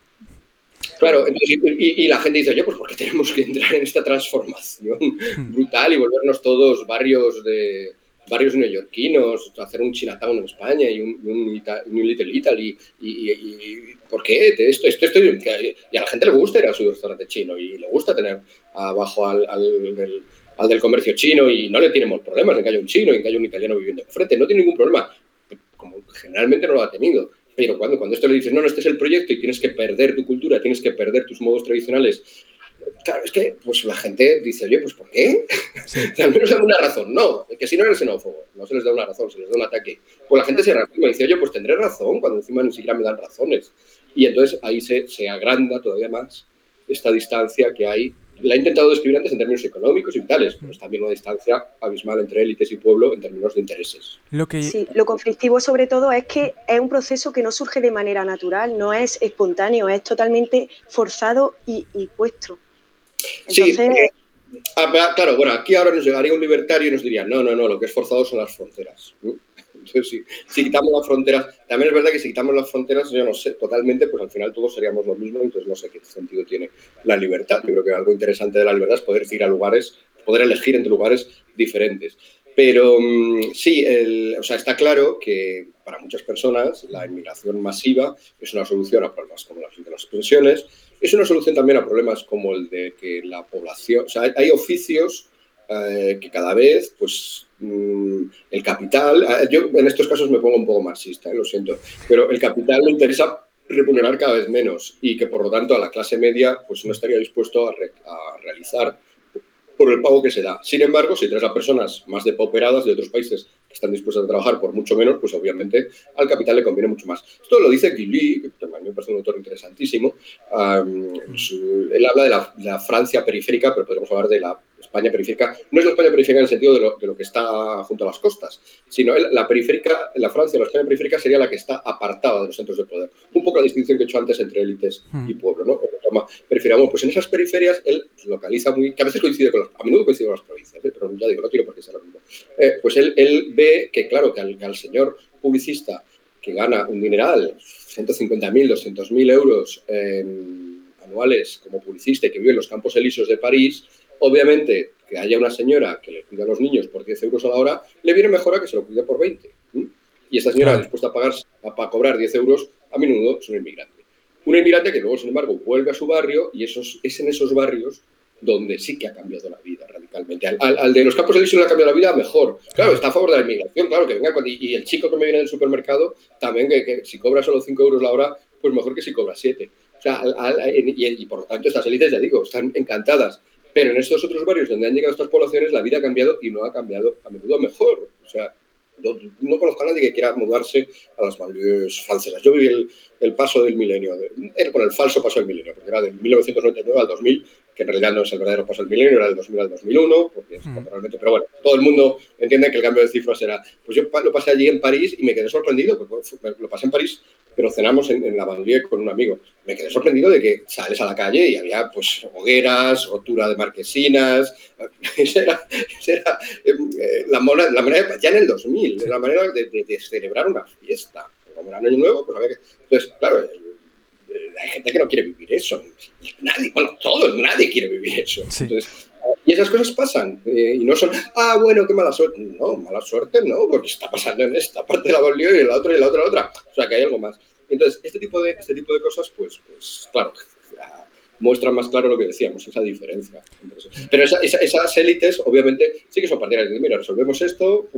Claro, y, y, la gente dice, oye, pues ¿por qué tenemos que entrar en esta transformación [laughs] brutal y volvernos todos barrios de, barrios neoyorquinos, hacer un Chinatown en España y un, un, Little Italy. Y, y, ¿Por qué? Esto, esto, esto, y a la gente le gusta ir a su restaurante chino y le gusta tener abajo al, al, del, al del comercio chino y no le tenemos problemas en que haya un chino y en que haya un italiano viviendo enfrente. No tiene ningún problema, como generalmente no lo ha tenido. Pero cuando, cuando esto le dices, no, no, este es el proyecto y tienes que perder tu cultura, tienes que perder tus modos tradicionales Claro, es que pues la gente dice, oye, pues ¿por qué? [laughs] Al menos da una razón. No, que si no eres xenófobo, no se les da una razón, se les da un ataque. Pues la gente se reafirma y dice, oye, pues tendré razón, cuando encima ni siquiera me dan razones. Y entonces ahí se, se agranda todavía más esta distancia que hay. La he intentado describir antes en términos económicos y vitales, pero es también una distancia abismal entre élites y pueblo en términos de intereses. Lo que... Sí, lo conflictivo sobre todo es que es un proceso que no surge de manera natural, no es espontáneo, es totalmente forzado y, y puesto. Sí, ah, claro, bueno, aquí ahora nos llegaría un libertario y nos diría, no, no, no, lo que es forzado son las fronteras. [laughs] Entonces, si, quitamos las fronteras, también es verdad que si quitamos las fronteras, yo no sé, totalmente, pues al final todos seríamos lo mismo, entonces no sé qué sentido tiene la libertad. Yo creo que algo interesante de la libertad es poder ir a lugares, poder elegir entre lugares diferentes. Pero mm, sí, o sea, está claro que para muchas personas la inmigración masiva es una solución a problemas como las de las pensiones, es una solución también a problemas como el de que la población, o sea, hay, oficios eh, que cada vez, pues, mm, el capital, eh, yo en estos casos me pongo un poco marxista, eh, lo siento, pero el capital le interesa remunerar cada vez menos y que por lo tanto a la clase media pues no estaría dispuesto a, realizar por el pago que se da. Sin embargo, si traes a personas más depauperadas de otros países están dispuestas a trabajar por mucho menos, pues obviamente al capital le conviene mucho más. Esto lo dice Guilly, que también me parece un autor interesantísimo. él habla de la, Francia periférica, pero podemos hablar de la España periférica, no es la España periférica en el sentido de lo, de lo que está junto a las costas, sino la periférica, la Francia, la España periférica sería la que está apartada de los centros de poder. Un poco la distinción que he hecho antes entre élites y hmm. pueblo, ¿no? pues en esas periferias él localiza muy, que a veces coincide con las, a menudo coincide con las provincias, ¿eh? pero ya digo, no quiero por qué sea lo mismo. Eh, pues él, él, ve que, claro, que al, al señor publicista que gana un dineral, 150.000, 200.000 euros anuales como publicista y que vive en los campos elíseos de París, obviamente que haya una señora que le cuida a los niños por 10 euros a la hora, le viene mejor a que se lo cuide por 20. Y esta señora dispuesta a pagar, a, cobrar 10 euros, a menudo es un inmigrante. Un inmigrante que luego, sin embargo, vuelve a su barrio y esos, es en esos barrios donde sí que ha cambiado la vida radicalmente. Al, de los campos elíseos le ha cambiado la vida mejor. Claro, está a favor de la inmigración, claro, que venga y, el chico que me viene del supermercado, también que, si cobra solo 5 euros la hora, pues mejor que si cobra 7. O sea, y, por lo tanto estas élites, ya digo, están encantadas. Pero en estos otros barrios donde han llegado estas poblaciones, la vida ha cambiado y no ha cambiado a menudo mejor. O sea, no, conozco a nadie que quiera mudarse a las banlieues francesas. Yo viví el, paso del milenio, era con el falso paso del milenio, porque era de 1999 al 2000 que en realidad no es el verdadero paso del milenio, era del 2000 al 2001, porque es mm. realmente, pero bueno, todo el mundo entiende que el cambio de cifras era, pues yo lo pasé allí en París y me quedé sorprendido, porque lo pasé en París, pero cenamos en, la Banlieue con un amigo. Me quedé sorprendido de que sales a la calle y había pues hogueras, rotura de marquesinas, [laughs] esa era, era em, eh, la, la, manera, ya en el 2000, la manera de, de, celebrar una fiesta, como era Año Nuevo, pues había que, entonces, claro, hay gente que no quiere vivir eso. Nadie, bueno, todos, nadie quiere vivir eso. Y esas cosas pasan. Eh, y no son, ah, bueno, qué mala suerte. No, mala suerte no, porque está pasando en esta parte de la bolío y en la otra y en la otra y la otra. O sea, que hay algo más. Entonces, este tipo de, este tipo de cosas, pues, pues claro, muestran más claro lo que decíamos, esa diferencia. Pero esas élites, obviamente, sí que son partidarias de, mira, resolvemos esto,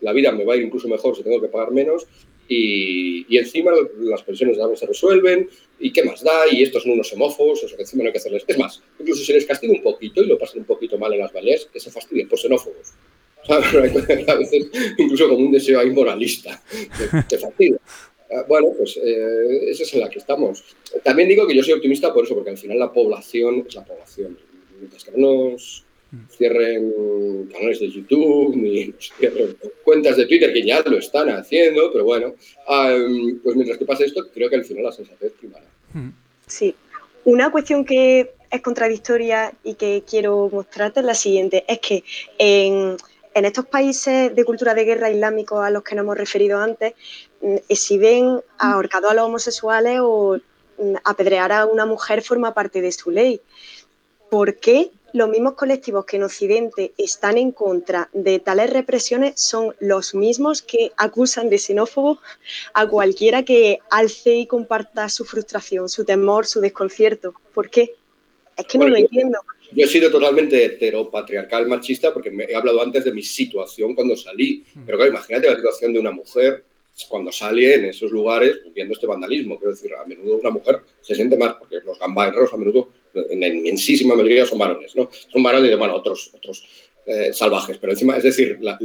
la vida me va a ir incluso mejor si tengo que pagar menos, y, encima las pensiones de se resuelven, y qué más da, y estos son unos xenófobos, o sea que encima no hay que hacerles. Es más, incluso si les castigo un poquito y lo pasan un poquito mal en las Baleares, que se fastidien por xenófobos. [laughs] [laughs] A veces, incluso como un deseo ahí moralista, te, fastidia. Ah, bueno, pues eh, esa es en la que estamos. También digo que yo soy optimista por eso, porque al final la población es la población. Mientras que no nos cierren canales de YouTube, ni [laughs] cierren cuentas de Twitter, que ya lo están haciendo, pero bueno, pues mientras que pase esto, creo que al final la sensatez primará. Sí. Una cuestión que es contradictoria y que quiero mostrarte es la siguiente, es que en, en estos países de cultura de guerra islámicos a los que nos hemos referido antes, mm, exhiben ahorcado a los homosexuales o mm, apedrear a una mujer forma parte de su ley. ¿Por qué los mismos colectivos que en Occidente están en contra de tales represiones son los mismos que acusan de xenófobo a cualquiera que alce y comparta su frustración, su temor, su desconcierto. ¿Por qué? Es que no lo entiendo. Yo he sido totalmente heteropatriarcal machista porque me he hablado antes de mi situación cuando salí. Hmm. Pero claro, imagínate la situación de una mujer cuando sale en esos lugares viendo este vandalismo. Quiero decir, a menudo una mujer se siente más, porque los gambaneros a menudo en la inmensísima mayoría son varones, ¿no? Son varones y, bueno, otros, otros eh, salvajes, pero encima, es decir, la,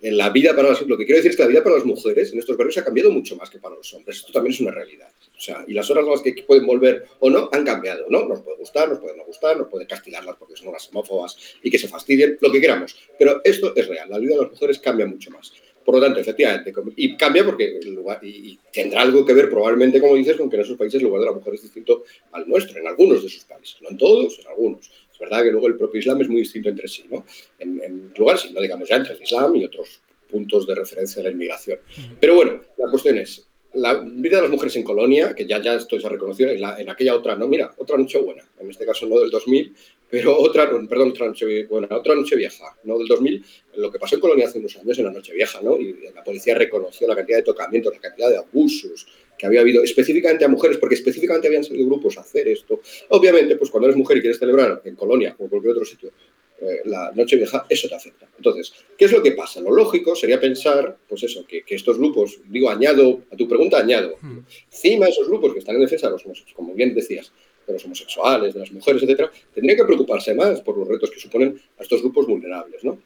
la, vida para las, lo que quiero decir es que la vida para las mujeres en estos barrios ha cambiado mucho más que para los hombres. Esto también es una realidad. O sea, y las horas a las que pueden volver o no han cambiado, ¿no? Nos puede gustar, nos puede no gustar, nos puede castigarlas porque son las homófobas y que se fastidien, lo que queramos. Pero esto es real, la vida de las mujeres cambia mucho más. Por lo tanto, efectivamente, y cambia porque el lugar, y, tendrá algo que ver probablemente, como dices, con que en esos países el lugar de la mujer es distinto al nuestro, en algunos de esos países, no en todos, en algunos. Es verdad que luego el propio Islam es muy distinto entre sí, ¿no? En, en lugares, no digamos ya entre el Islam y otros puntos de referencia de la inmigración. Pero bueno, la cuestión es, la vida de las mujeres en Colonia, que ya, ya esto se ha reconocido, en, en aquella otra, no, mira, otra noche buena, en este caso no del 2000, pero otra, perdón, otra noche, bueno, otra noche vieja, no del 2000, lo que pasó en Colonia hace unos años en la noche vieja, ¿no? Y la policía reconoció la cantidad de tocamientos, la cantidad de abusos que había habido específicamente a mujeres, porque específicamente habían salido grupos a hacer esto. Obviamente, pues cuando eres mujer y quieres celebrar en Colonia o en cualquier otro sitio eh, la noche vieja, eso te afecta. Entonces, ¿qué es lo que pasa? Lo lógico sería pensar, pues eso, que, estos grupos, digo, añado, a tu pregunta añado, hmm. encima esos grupos que están en defensa de los homosexuales, como bien decías, de los homosexuales, de las mujeres, etcétera, tendrían que preocuparse más por los retos que suponen a estos grupos vulnerables, ¿no?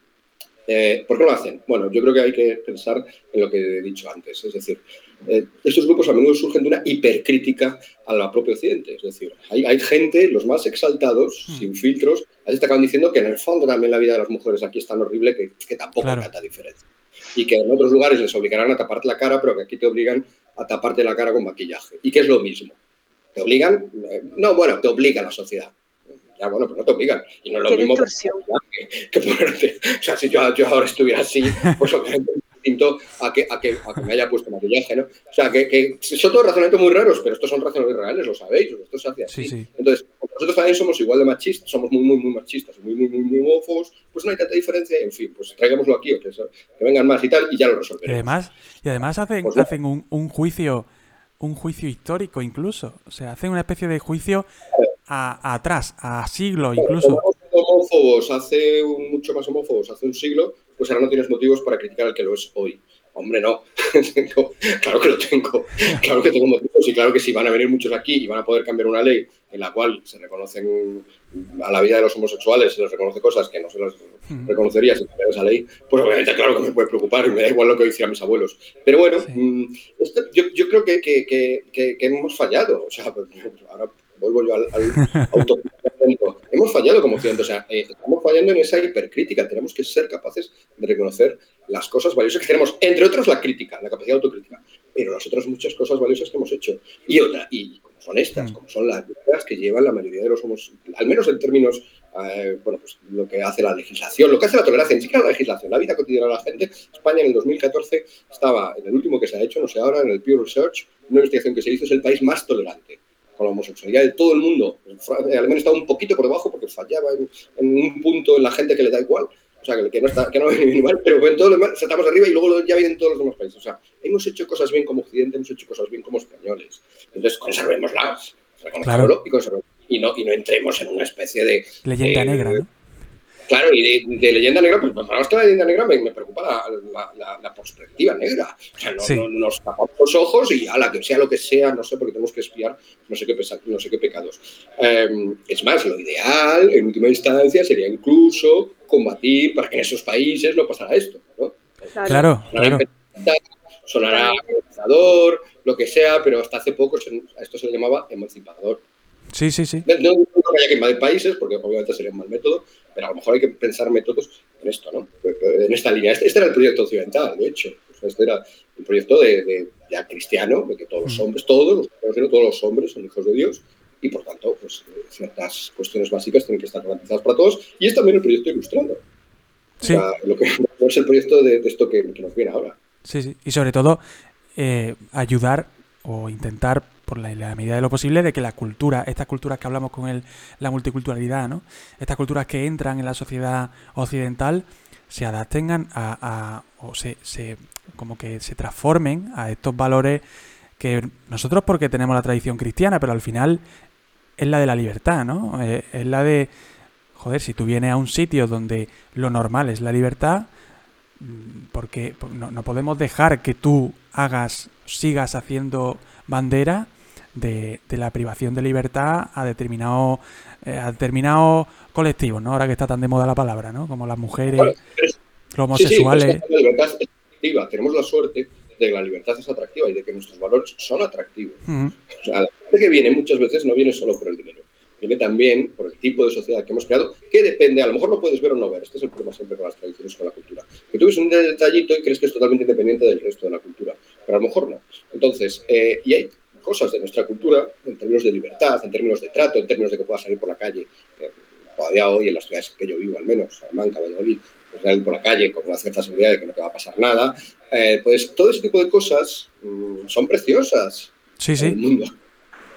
Eh, ¿Por qué lo hacen? Bueno, yo creo que hay que pensar en lo que he dicho antes. Es decir, eh, estos grupos a menudo surgen de una hipercrítica a la propia Occidente. Es decir, hay, gente, los más exaltados, hmm. sin filtros, te acaban diciendo que en el fondo también la vida de las mujeres aquí es tan horrible que, tampoco hay tanta diferencia. Y que en otros lugares les obligarán a taparte la cara, pero que aquí te obligan a taparte la cara con maquillaje. Y que es lo mismo. ¿Te obligan? Eh, no, bueno, te obliga la sociedad. Ya, bueno, pero no te obligan. Y no es lo mismo que, ponerte. O sea, si yo, ahora estuviera así, pues [laughs] obviamente distinto a que, a, que, a que me haya puesto maquillaje, ¿no? O sea, que, que, son todos razonamientos muy raros, pero estos son razonamientos reales, lo sabéis, esto se hace así. Entonces, nosotros también somos igual de machistas, somos muy, muy, muy machistas, muy, muy, muy, muy homófobos, pues no hay tanta diferencia, en fin, pues traigámoslo aquí, o que, que vengan más y tal, y ya lo resolveremos. Y además, y además hacen, pues hacen un, un juicio un juicio histórico incluso. O sea, hacen una especie de juicio a, atrás, a siglo incluso. Homófobos hace mucho más homófobos hace un siglo, pues ahora no tienes motivos para criticar al que lo es hoy. Hombre, no. [laughs] claro que lo tengo. Claro que tengo motivos y claro que si van a venir muchos aquí y van a poder cambiar una ley en la cual se reconocen a la vida de los homosexuales, se les reconoce cosas que no se les reconocería si cambiara esa ley, pues obviamente claro que me puede preocupar y me da igual lo que decían mis abuelos. Pero bueno, mm, yo, creo que, que, hemos fallado. O sea, [laughs] ahora vuelvo yo al, al [laughs] Hemos fallado como occidente, o sea, eh, estamos fallando en esa hipercrítica. Tenemos que ser capaces de reconocer las cosas valiosas que tenemos, entre otras la crítica, la capacidad autocrítica, pero las otras muchas cosas valiosas que hemos hecho. Y otra, y como son estas, como son las que llevan la mayoría de los homos, al menos en términos, eh, bueno, pues lo que hace la legislación, lo que hace la tolerancia, ni siquiera la legislación, la vida cotidiana de la gente. España en el 2014 estaba, en el último que se ha hecho, no sé ahora, en el Pew Research, una investigación que se hizo, es el país más tolerante con la homosexualidad de todo el mundo. Alemania estaba un poquito por debajo porque fallaba en, un punto en la gente que le da igual. O sea, que, no, está, que no [laughs] viene mal, pero en todo lo demás estamos arriba y luego ya vienen todos los demás países. O sea, hemos hecho cosas bien como Occidente, hemos hecho cosas bien como españoles. Entonces, conservémoslas. Claro. Y, y, no, y no entremos en una especie de... Leyenda negra, ¿no? Claro, y de, leyenda negra, pues para más que la leyenda negra me, preocupa la, perspectiva negra. O sea, no, nos tapamos los ojos y a la que sea lo que sea, no sé, porque tenemos que espiar no sé qué, no sé qué pecados. Em, es más, lo ideal, en última instancia, sería incluso combatir para que en esos países no pasara esto. ¿no? Claro, claro. Sonará emancipador, lo que sea, pero hasta hace poco a esto se le llamaba emancipador. Sí, sí, sí. No, no, haya que invadir países, porque obviamente sería un mal método, pero a lo mejor hay que pensar métodos en esto, ¿no? En esta línea. Este, este era el proyecto occidental, de hecho. Este era el proyecto de, ya cristiano, de que todos los hombres, todos los, todos los hombres son hijos de Dios y por tanto, pues ciertas cuestiones básicas tienen que estar garantizadas para todos. Y es también el proyecto ilustrando. Sí. O sea, lo que [laughs] es el proyecto de, esto que, nos viene ahora. Sí, sí. Y sobre todo, eh, ayudar o intentar por la, medida de lo posible, de que la cultura, estas culturas que hablamos con el, la multiculturalidad, ¿no? Estas culturas que entran en la sociedad occidental se adapten a, o se, se, como que se transformen a estos valores que nosotros porque tenemos la tradición cristiana, pero al final es la de la libertad, ¿no? Eh, es, la de, joder, si tú vienes a un sitio donde lo normal es la libertad, mm, porque no, no podemos dejar que tú hagas, sigas haciendo bandera de, la privación de libertad a determinados eh, a determinados colectivos, ¿no? Ahora que está tan de moda la palabra, ¿no? Como las mujeres, los homosexuales. la libertad es atractiva. Tenemos la suerte de que la libertad es atractiva y de que nuestros valores son atractivos. O sea, la gente que viene muchas veces no viene solo por el dinero, viene también por el tipo de sociedad que hemos creado, que depende, a lo mejor no puedes ver o no ver, este es el problema siempre con las tradiciones, con la cultura. Que tú ves un detallito y crees que es totalmente independiente del resto de la cultura, pero a lo mejor no. Entonces, eh, y hay cosas de nuestra cultura en términos de libertad, en términos de trato, en términos de que puedas salir por la calle. Eh, todavía hoy en las ciudades que yo vivo, al menos, Salamanca, Valladolid, pues salir por la calle con una cierta seguridad de que no te va a pasar nada. Eh, pues todo ese tipo de cosas mm, son preciosas sí, sí. en el mundo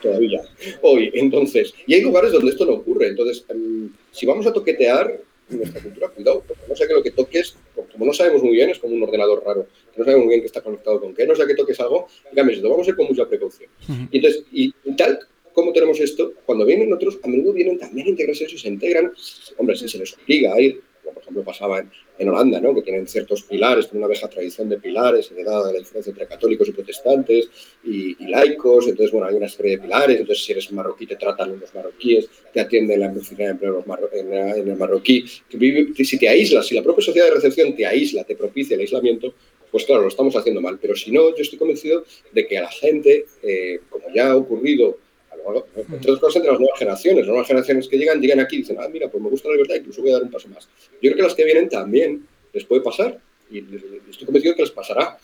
todavía hoy. Entonces, y hay lugares donde esto no ocurre. Entonces, em, si vamos a toquetear nuestra cultura, cuidado, porque no sé que lo que toques, como no sabemos muy bien, es como un ordenador raro, no sabemos muy bien qué está conectado con qué, no sé que toques algo, dígame esto, vamos a ir con mucha precaución. Y entonces, y, tal como tenemos esto, cuando vienen otros, a menudo vienen también a integrarse y se integran, hombre, si se les obliga a ir, como por ejemplo pasaba en, Holanda, ¿no? que tienen ciertos pilares, tienen una vieja tradición de pilares, heredada de la diferencia entre católicos y protestantes y, laicos, entonces, bueno, hay una serie de pilares, entonces si eres marroquí te tratan los marroquíes, te atienden la oficina de empleo en, en, el marroquí, si te aíslas, si la propia sociedad de recepción te aísla, te propicia el aislamiento, pues claro, lo estamos haciendo mal, pero si no, yo estoy convencido de que a la gente, eh, como ya ha ocurrido entre otras cosas, entre las nuevas generaciones. Las nuevas generaciones que llegan, llegan aquí y dicen, ah, mira, pues me gusta la libertad, incluso voy a dar un paso más. Yo creo que las que vienen también les puede pasar y estoy convencido que les pasará.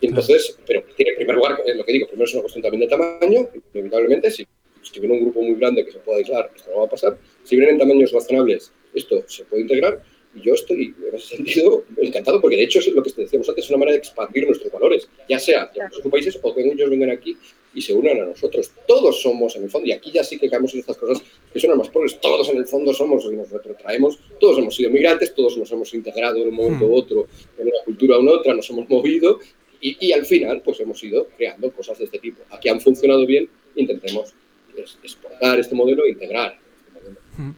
Y entonces, pero en primer lugar, lo que digo, primero es una cuestión también de tamaño, inevitablemente, si, si viene un grupo muy grande que se pueda aislar, esto no va a pasar. Si vienen en tamaños razonables, esto se puede integrar. Y yo estoy, en ese sentido, encantado, porque de hecho es lo que decíamos antes, es una manera de expandir nuestros valores, ya sea en otros países o que ellos vengan aquí y se unan a nosotros. Todos somos, en el fondo, y aquí ya sí que caemos en estas cosas que son las más pobres, todos en el fondo somos y nos retrotraemos, todos hemos sido migrantes, todos nos hemos integrado en un momento u hmm. otro en una cultura u otra, nos hemos movido y, al final pues hemos ido creando cosas de este tipo. Aquí han funcionado bien, intentemos exportar este modelo e integrar este modelo. Hmm.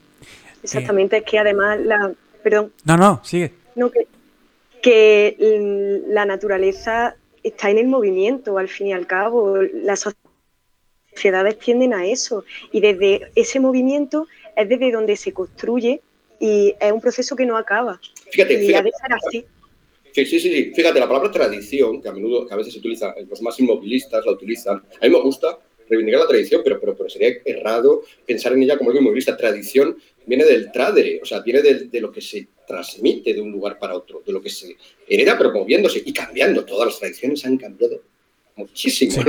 Exactamente, es que además la... Perdón. No, no, sigue. No, que, que la naturaleza está en el movimiento, al fin y al cabo. Las sociedades tienden a eso y desde ese movimiento es desde donde se construye y es un proceso que no acaba. Fíjate, y fíjate. así. Sí, sí, sí, Fíjate, la palabra tradición, que a menudo, que a veces se utiliza, los más inmovilistas la utilizan, a mí me gusta reivindicar la tradición, pero, pero, pero sería errado pensar en ella como algo inmovilista. Tradición viene del tradere, o sea, viene de, lo que se transmite de un lugar para otro, de lo que se hereda, pero moviéndose y cambiando. Todas las tradiciones han cambiado muchísimo.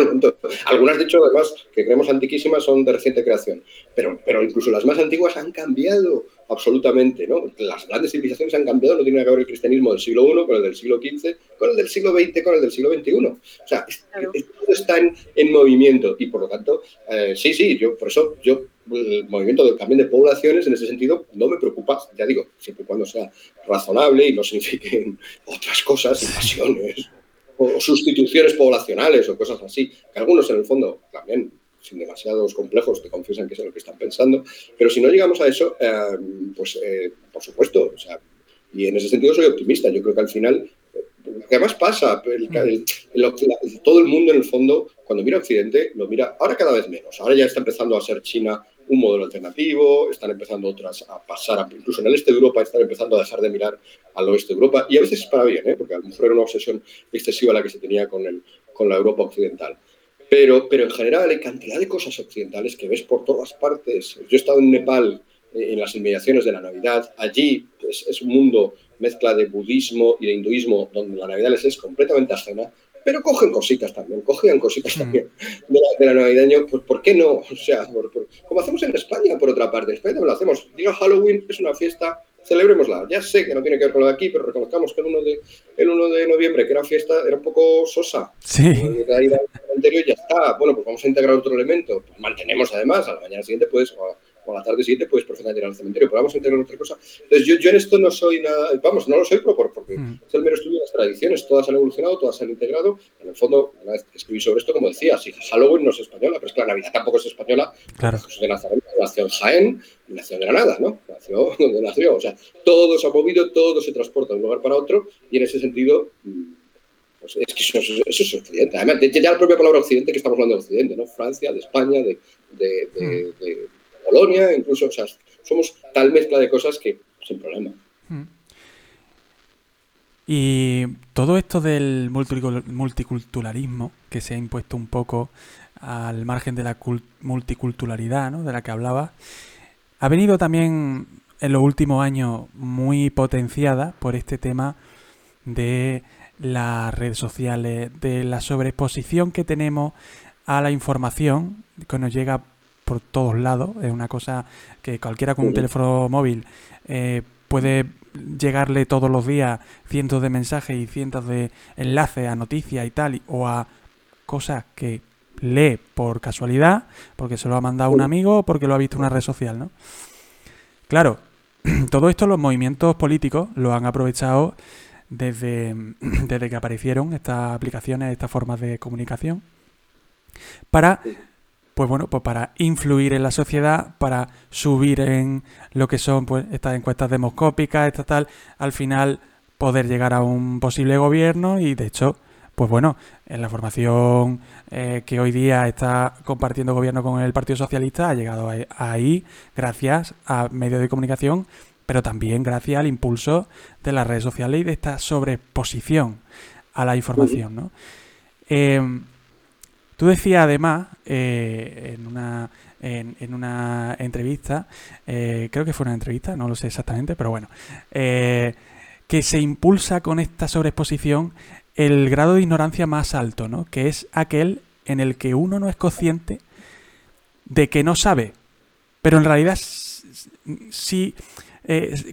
Algunas, de hecho, además, que creemos antiquísimas, son de reciente creación, pero, pero incluso las más antiguas han cambiado absolutamente. ¿no? Las grandes civilizaciones han cambiado, no tiene que ver el cristianismo del siglo I con el del siglo XV, con el del siglo XX, con el del siglo XXI. O sea, todo está en, movimiento y, por lo tanto, eh, sí, sí, yo por eso yo el movimiento del cambio de poblaciones en ese sentido no me preocupa, ya digo, siempre y cuando sea razonable y no signifiquen [laughs] otras cosas, invasiones o sustituciones poblacionales o cosas así, que algunos en el fondo también sin demasiados complejos te confiesan que es lo que están pensando, pero si no llegamos a eso, eh, pues eh, por supuesto, y en ese sentido soy optimista, yo creo que al final, lo que además pasa, todo el mundo en el fondo, cuando mira Occidente, lo mira ahora cada vez menos, ahora ya está empezando a ser China un modelo alternativo, están empezando otras a pasar, incluso en el este de Europa están empezando a dejar de mirar al oeste de Europa, y a veces es para bien, ¿eh? porque a lo mejor era una obsesión excesiva la que se tenía con, el, con la Europa occidental. Pero, pero en general hay cantidad de cosas occidentales que ves por todas partes. Yo he estado en Nepal eh, en las inmediaciones de la Navidad. Allí pues, es un mundo mezcla de budismo y de hinduismo donde la Navidad les es completamente ajena, pero cogen cositas también, cogían cositas mm. también de la, de la navideño, pues ¿por qué no? O sea, como hacemos en España, por otra parte, en España lo hacemos. Diga Halloween es una fiesta, celebrémosla. Ya sé que no tiene que ver con lo de aquí, pero reconozcamos que el 1 de, el 1 de noviembre, que era fiesta, era un poco sosa. Sí. anterior ya está. Bueno, pues vamos a integrar otro elemento. Pues mantenemos además, a la mañana siguiente puedes o a la tarde siguiente puedes perfectamente ir al cementerio, pero vamos a entender otra cosa. Entonces, yo, yo en esto no soy nada, vamos, no lo soy por, porque mm. es el mero estudio de las tradiciones, todas han evolucionado, todas se han integrado. En el fondo, una vez que escribí sobre esto, como decía, si Halloween no es española, pero es que la Navidad tampoco es española. Claro. Jesús de Nazaret nació en Jaén nació en Granada, ¿no? Nació [laughs] donde nació. O sea, todo se ha movido, todo se transporta de un lugar para otro y en ese sentido mm, pues es que eso, es Occidente. Además, ya la propia palabra Occidente, que estamos hablando de Occidente, ¿no? Francia, de España, de, de, de, mm. Polonia, incluso, o sea, somos tal mezcla de cosas que sin problema. Hmm. Y todo esto del multiculturalismo que se ha impuesto un poco al margen de la multiculturalidad ¿no? de la que hablaba, ha venido también en los últimos años muy potenciada por este tema de las redes sociales, de la sobreexposición que tenemos a la información que nos llega por todos lados. Es una cosa que cualquiera con un teléfono móvil eh, puede llegarle todos los días cientos de mensajes y cientos de enlaces a noticias y tal, o a cosas que lee por casualidad, porque se lo ha mandado un amigo o porque lo ha visto en una red social, ¿no? Claro, [clears throat] todo esto los movimientos políticos lo han aprovechado desde, [clears throat] desde que aparecieron estas aplicaciones, estas formas de comunicación, para pues bueno, pues para influir en la sociedad, para subir en lo que son pues estas encuestas demoscópicas, esta tal, al final poder llegar a un posible gobierno y de hecho, pues bueno, en la formación eh, que hoy día está compartiendo gobierno con el Partido Socialista ha llegado ahí gracias a medios de comunicación, pero también gracias al impulso de las redes sociales y de esta sobreposición a la información, ¿no? Em, tú decías además eh, en, una, en, una entrevista, eh, creo que fue una entrevista, no lo sé exactamente, pero bueno, eh, que se impulsa con esta sobreexposición el grado de ignorancia más alto, ¿no? Que es aquel en el que uno no es consciente de que no sabe, pero en realidad sí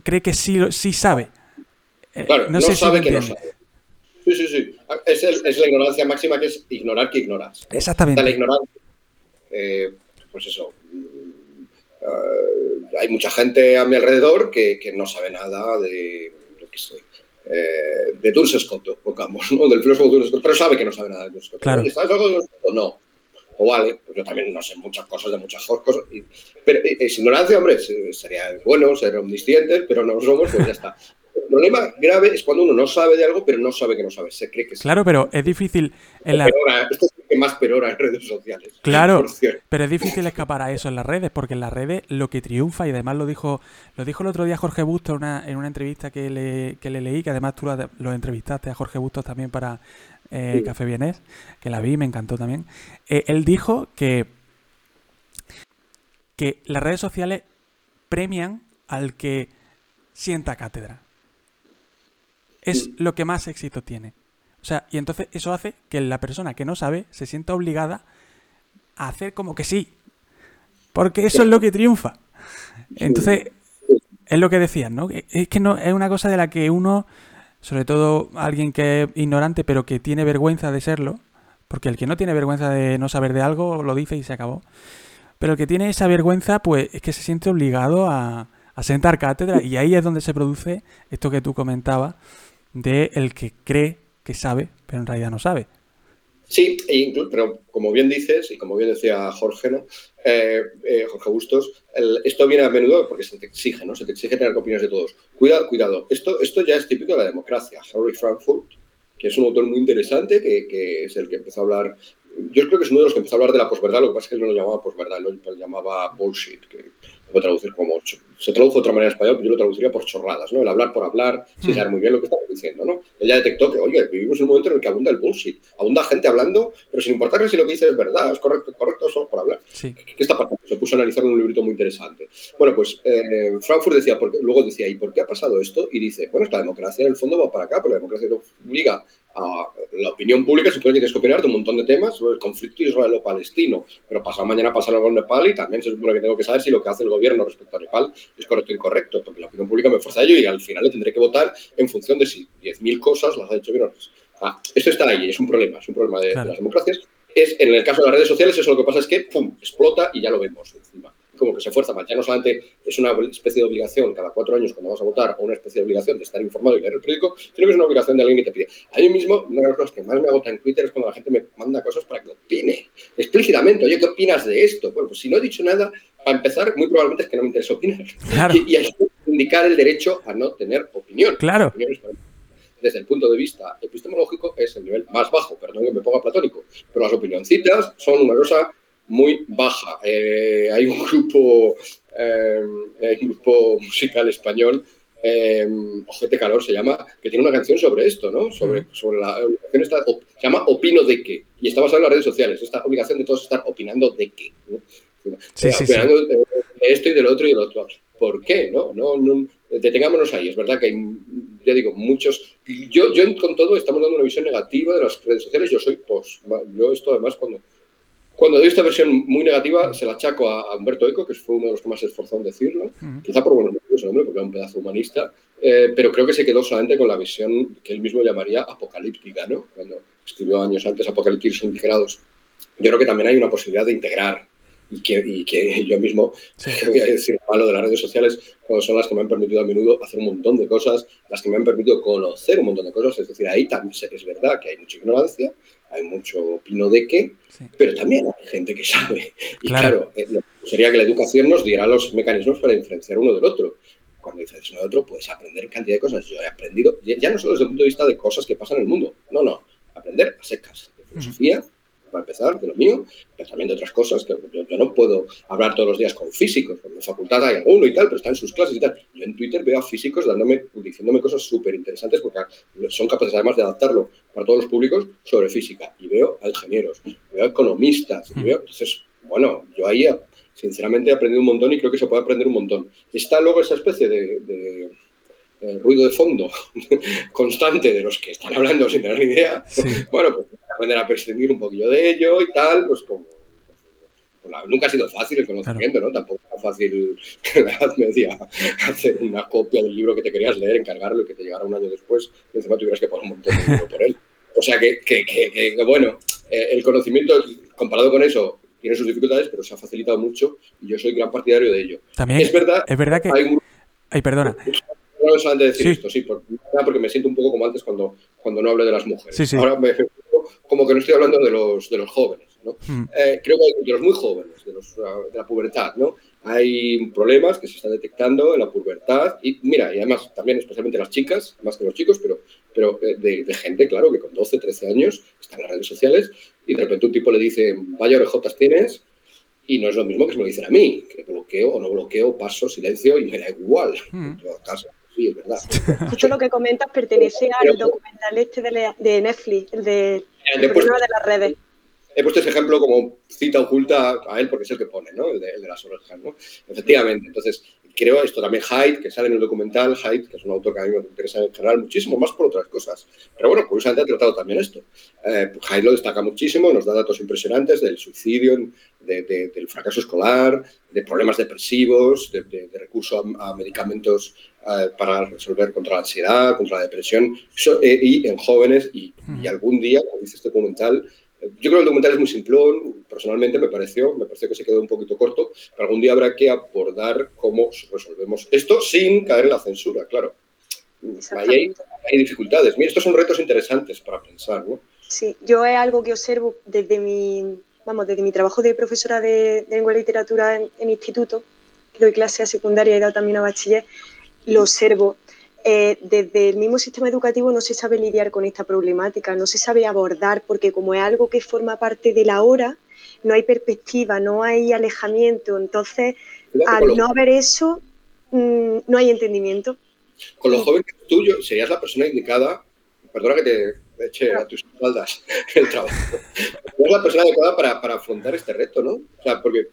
cree que sí, sí sabe. Claro, no, sabe que no sabe. Sí, sí, sí. Es, es, la ignorancia máxima que es ignorar que ignoras. Exactamente. la ignorancia. Eh, pues eso. Uh, hay mucha gente a mi alrededor que, que no sabe nada de, lo que sé, eh, de Dulce Scott, pongamos, ¿no? Del filósofo Dulce Scott, pero sabe que no sabe nada de Dulce Scott. Claro. ¿Sabes algo de Dulce Scott? No. O vale, pues yo también no sé muchas cosas de muchas cosas. Y, pero es ignorancia, hombre, sería bueno ser omniscientes, pero no somos, pues ya está. [laughs] El problema grave es cuando uno no sabe de algo, pero no sabe que no sabe. Se cree que Claro, pero es difícil. En la... esto es que más perora en redes sociales. Claro, pero es difícil escapar a eso en las redes, porque en las redes lo que triunfa, y además lo dijo lo dijo el otro día Jorge Bustos en una, en una entrevista que le, que le leí, que además tú lo, entrevistaste a Jorge Bustos también para eh, Café Bienes, que la vi, me encantó también. Eh, él dijo que, que las redes sociales premian al que sienta cátedra es lo que más éxito tiene. O sea, y entonces eso hace que la persona que no sabe se sienta obligada a hacer como que sí. Porque eso es lo que triunfa. Entonces, es lo que decían, ¿no? Es que no es una cosa de la que uno, sobre todo alguien que es ignorante, pero que tiene vergüenza de serlo, porque el que no tiene vergüenza de no saber de algo lo dice y se acabó. Pero el que tiene esa vergüenza, pues es que se siente obligado a, a sentar cátedra y ahí es donde se produce esto que tú comentabas de el que cree que sabe, pero en realidad no sabe. Sí, e pero como bien dices, y como bien decía Jorge, ¿no? Eh, eh, Jorge Bustos, esto viene a menudo porque se te exige, ¿no? Se te exige tener opiniones de todos. Cuidado, cuidado. Esto, esto ya es típico de la democracia. Harry Frankfurt, que es un autor muy interesante, que, que, es el que empezó a hablar. Yo creo que es uno de los que empezó a hablar de la posverdad, lo que pasa es que él no lo llamaba posverdad, lo llamaba bullshit, traducir como se tradujo de otra manera en español, pero yo lo traduciría por chorradas, ¿no? El hablar por hablar, sin hmm. saber muy bien lo que estamos diciendo, ¿no? Ella detectó que, oye, vivimos en un momento en el que abunda el bullshit, abunda gente hablando, pero sin importarle si lo que dice es verdad, es correcto, correcto, solo por hablar. ¿Qué, está pasando? Se puso a analizar un librito muy interesante. Bueno, pues eh, Frankfurt decía, porque, luego decía, ¿y por qué ha pasado esto? Y dice, bueno, es la democracia en el fondo va para acá, pero la democracia no obliga a la opinión pública se puede que opinar de un montón de temas sobre el conflicto israelo-palestino, pero pasado mañana pasa algo en Nepal y también se supone que tengo que saber si lo que hace el gobierno respecto a Nepal es correcto o incorrecto, porque la opinión pública me fuerza a ello y al final le tendré que votar en función de si 10.000 cosas las ha hecho bien o no. Ah, esto está ahí, es un problema, es un problema de, de las democracias. Es, en el caso de las redes sociales, eso lo que pasa es que ¡pum! explota y ya lo vemos encima como que se fuerza más. Ya no solamente es una especie de obligación cada cuatro años cuando vas a votar o una especie de obligación de estar informado y leer el periódico, sino que es una obligación de alguien que te pide. A mí mismo, una de las cosas que más me agota en Twitter es cuando la gente me manda cosas para que opine explícitamente. Oye, ¿qué opinas de esto? Bueno, pues si no he dicho nada, para empezar, muy probablemente es que no me interesa opinar. Y, hay que indicar el derecho a no tener opinión. Claro. desde el punto de vista epistemológico es el nivel más bajo, perdón que me ponga platónico, pero las opinioncitas son una cosa muy baja. Eh, hay un grupo, eh, un grupo musical español, eh, Ojete Calor se llama, que tiene una canción sobre esto, ¿no? Sobre, sobre la obligación esta, se llama Opino de qué. Y está basada en las redes sociales, esta obligación de todos estar opinando de qué. Sí, sí, opinando De, esto y del otro y del otro. ¿Por qué? No, no, no detengámonos ahí. Es verdad que hay, ya digo, muchos. Yo, yo con todo estamos dando una visión negativa de las redes sociales. Yo soy post. Yo esto además cuando cuando doy esta versión muy negativa, se la achaco a Humberto Eco, que fue uno de los que más se esforzó en decirlo, quizá por buenos motivos, hombre, porque era un pedazo humanista, eh, pero creo que se quedó solamente con la visión que él mismo llamaría apocalíptica, ¿no? Cuando escribió años antes Apocalipsis integrados. Yo creo que también hay una posibilidad de integrar y que, [laughs] yo mismo, [laughs] voy a decir malo de las redes sociales, cuando son las que me han permitido a menudo hacer un montón de cosas, las que me han permitido conocer un montón de cosas, es decir, ahí también es verdad que hay mucha ignorancia, hay mucho pino de qué, pero también hay gente que sabe. Y claro, eh, sería que la educación nos diera los mecanismos para diferenciar uno del otro. Cuando dices uno del otro, puedes aprender cantidad de cosas. Yo he aprendido, ya no solo desde el punto de vista de cosas que pasan en el mundo, no, no, aprender a secas, de filosofía, para empezar, de lo mío, pero también de otras cosas, que yo, no puedo hablar todos los días con físicos, en la facultad hay alguno y tal, pero están en sus clases y tal. Yo en Twitter veo a físicos dándome, diciéndome cosas súper interesantes porque son capaces además de adaptarlo para todos los públicos sobre física. Y veo a ingenieros, veo a economistas, y veo, entonces, bueno, yo ahí sinceramente he aprendido un montón y creo que se puede aprender un montón. Está luego esa especie de, ruido de fondo [laughs] constante de los que están hablando sin tener ni idea. Bueno, pues aprender a prescindir un poquillo de ello y tal, pues como... Pues nunca ha sido fácil el conocimiento, ¿no? Tampoco era fácil en [laughs] la Edad Media hacer una copia del libro que te querías leer, encargarlo y que te llegara un año después y encima tuvieras que poner un montón de dinero por él. O sea que, que, que, bueno, eh, el conocimiento comparado con eso tiene sus dificultades, pero se ha facilitado mucho y yo soy gran partidario de ello. También es verdad, es verdad que... Hay Ay, perdona. No solamente decir esto, sí, porque, me siento un poco como antes cuando, cuando no hablo de las mujeres. Ahora me como que no estoy hablando de los, de los jóvenes. ¿no? Hmm. Eh, creo que de los muy jóvenes, de, los, de, la pubertad, ¿no? Hay problemas que se están detectando en la pubertad y mira, y además también especialmente las chicas, más que los chicos, pero, pero eh, de, gente, claro, que con 12, 13 años está en las redes sociales y de repente un tipo le dice, vaya orejotas tienes, y no es lo mismo que se me lo dicen a mí, que bloqueo o no bloqueo, paso, silencio y me da igual. Hmm. Sí, es verdad. Justo lo que comentas pertenece al documental este de, Netflix, el de, el de las redes. He puesto ese ejemplo como cita oculta a él porque es el que pone, ¿no? El de, las orejas, ¿no? Efectivamente. Entonces, creo esto también Hyde, que sale en el documental, Hyde, que es un autor que a mí me interesa en general muchísimo, más por otras cosas. Pero bueno, curiosamente ha tratado también esto. Eh, Hyde lo destaca muchísimo, nos da datos impresionantes del suicidio, del fracaso escolar, de problemas depresivos, de, recurso a, medicamentos eh, para resolver contra la ansiedad, contra la depresión, eh, y en jóvenes, y, y algún día, como dice este documental, yo creo que el documental es muy simplón, personalmente me pareció, me pareció que se quedó un poquito corto, pero algún día habrá que abordar cómo resolvemos esto sin caer en la censura, claro. Ahí hay, dificultades. Mira, estos son retos interesantes para pensar, ¿no? Sí, yo es algo que observo desde mi, vamos, desde mi trabajo de profesora de, lengua y literatura en, en instituto, doy clase a secundaria y he dado también a bachiller, lo observo eh, desde el mismo sistema educativo no se sabe lidiar con esta problemática, no se sabe abordar, porque como es algo que forma parte de la hora, no hay perspectiva, no hay alejamiento. Entonces, al no haber eso, mm, no hay entendimiento. Con los jóvenes tuyos, serías la persona indicada, perdona que te eche a tus espaldas [laughs] el trabajo, serías la persona adecuada para, para afrontar este reto, ¿no? O sea, porque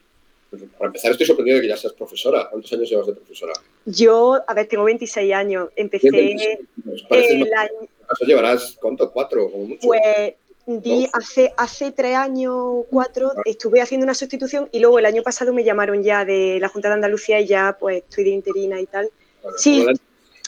pues, para empezar, estoy sorprendido de que ya seas profesora. ¿Cuántos años llevas de profesora? Yo, a ver, tengo 26 años. Empecé el año... ¿Llevarás cuánto? ¿Cuatro? Como mucho. Pues di, hace, hace tres años, cuatro, ah. estuve haciendo una sustitución y luego el año pasado me llamaron ya de la Junta de Andalucía y ya pues estoy de interina y tal. sí,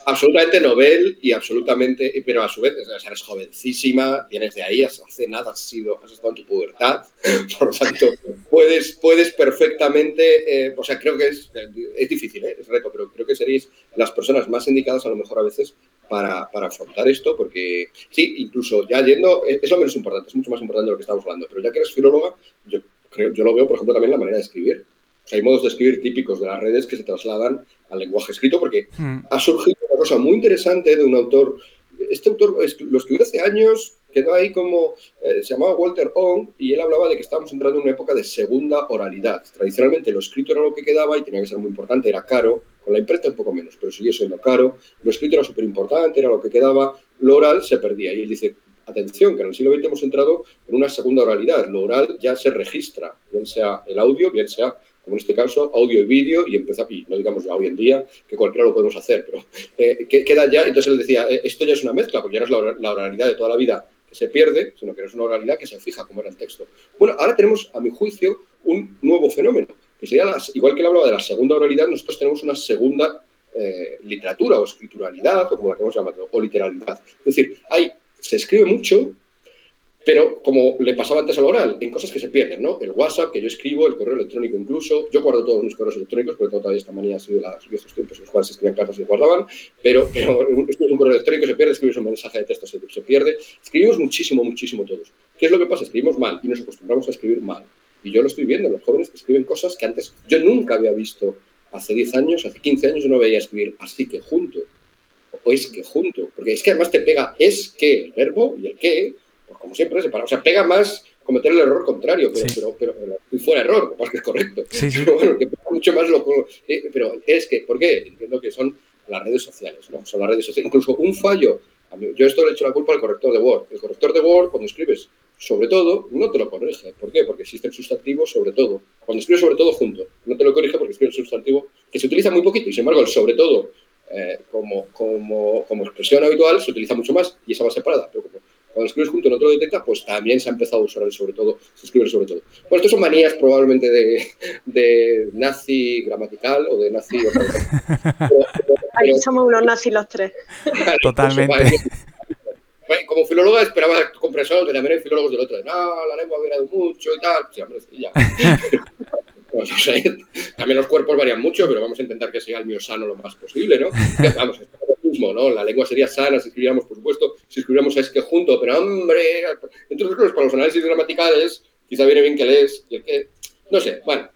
absolutamente novel y absolutamente, pero a su vez, eres jovencísima, vienes de ahí, hace nada has, sido, has estado en tu pubertad, [laughs] por lo tanto, puedes, puedes perfectamente, eh, o sea, creo que es, es difícil, ¿eh? es reto, pero creo que seréis las personas más indicadas a lo mejor a veces para, para, afrontar esto, porque sí, incluso ya yendo, es lo menos importante, es mucho más importante de lo que estamos hablando, pero ya que eres filóloga, yo, creo, yo lo veo, por ejemplo, también la manera de escribir. Hay modos de escribir típicos de las redes que se trasladan al lenguaje escrito porque hmm. ha surgido una cosa muy interesante de un autor. Este autor lo escribió hace años, quedó ahí como, eh, se llamaba Walter Ong y él hablaba de que estábamos entrando en una época de segunda oralidad. Tradicionalmente lo escrito era lo que quedaba y tenía que ser muy importante, era caro, con la imprenta un poco menos, pero sigue siendo caro. Lo escrito era súper importante, era lo que quedaba, lo oral se perdía. Y él dice, atención, que en el siglo XX hemos entrado en una segunda oralidad. Lo oral ya se registra, bien sea el audio, bien sea como en este caso, audio y vídeo, y empezar, y no digamos ya hoy en día, que cualquiera lo podemos hacer, pero eh, queda ya, entonces él decía, eh, esto ya es una mezcla, porque ya no es la, oralidad de toda la vida que se pierde, sino que es una oralidad que se fija como era el texto. Bueno, ahora tenemos, a mi juicio, un nuevo fenómeno, que sería, las, igual que él hablaba de la segunda oralidad, nosotros tenemos una segunda eh, literatura o escrituralidad, o como la que hemos llamado, o literalidad. Es decir, hay, se escribe mucho, pero como le pasaba antes al oral, en cosas que se pierden, ¿no? El WhatsApp, que yo escribo, el correo electrónico incluso. Yo guardo todos mis correos electrónicos, porque todavía esta manía ha sido de los viejos tiempos en los cuales se escribían cartas y se guardaban, pero, pero [laughs] escribes un correo electrónico, se pierde, escribes un mensaje de texto, se, se pierde. Escribimos muchísimo, muchísimo todos. ¿Qué es lo que pasa? Escribimos mal y nos acostumbramos a escribir mal. Y yo lo estoy viendo, los jóvenes que escriben cosas que antes yo nunca había visto. Hace 10 años, hace 15 años yo no veía escribir así que junto, o es que junto, porque es que además te pega es que el verbo y el que pues como siempre, O sea, pega más cometer el error contrario, pero, pero, pero, fuera error, [laughs] porque es correcto. Pero bueno, que pega mucho más lo eh, Pero es que, ¿por qué? Entiendo que son las redes sociales, ¿no? Son las redes sociales. Incluso un fallo, yo esto le he hecho la culpa al corrector de Word. El corrector de Word, cuando escribes sobre todo, no te lo corrige. ¿Por qué? Porque existe el sustantivo sobre todo. Cuando escribes sobre todo junto, no te lo corrige porque escribe el sustantivo que se utiliza muy poquito y sin embargo el sobre todo eh, como, como, como, expresión habitual se utiliza mucho más y esa va separada. Pero cuando escribes junto no te lo detecta, pues también se ha empezado a usar el sobre todo, se escribe el sobre todo. Bueno, estos son manías probablemente de, de nazi gramatical o de nazi... [laughs] Ahí somos unos nazis los tres. Totalmente. como filóloga esperaba compresor, que también hay filólogos del otro. No, la lengua ha variado mucho y tal. Sí, hombre, sí, ya. [laughs] Pues, también los cuerpos varían mucho, pero vamos a intentar que sea el mío sano lo más posible, ¿no? [laughs] Vamos, ¿no? La lengua sería sana si escribiéramos, por supuesto, si escribiéramos es que junto, pero hombre, entonces para los análisis gramaticales quizá viene bien que lees y el que, no sé, bueno.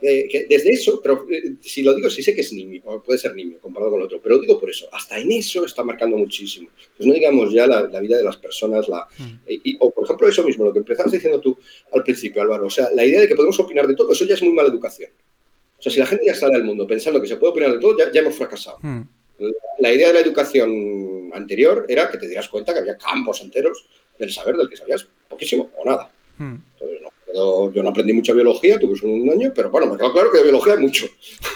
Eh, desde eso, pero eh, si lo digo, sí sé que es niño, puede ser niño comparado con el otro, pero lo digo por eso, hasta en eso está marcando muchísimo. Pues no digamos ya la, vida de las personas, la, mm. o por ejemplo eso mismo, lo que empezabas diciendo tú al principio, Álvaro, o sea, la idea de que podemos opinar de todo, eso ya es muy mala educación. O sea, si la gente ya sale al mundo pensando que se puede opinar de todo, ya, hemos fracasado. Hmm. La, idea de la educación anterior era que te dieras cuenta que había campos enteros del saber del que sabías poquísimo o nada. Hmm. yo, no aprendí mucha biología, tuve un año, pero bueno, me quedó claro que de biología hay mucho.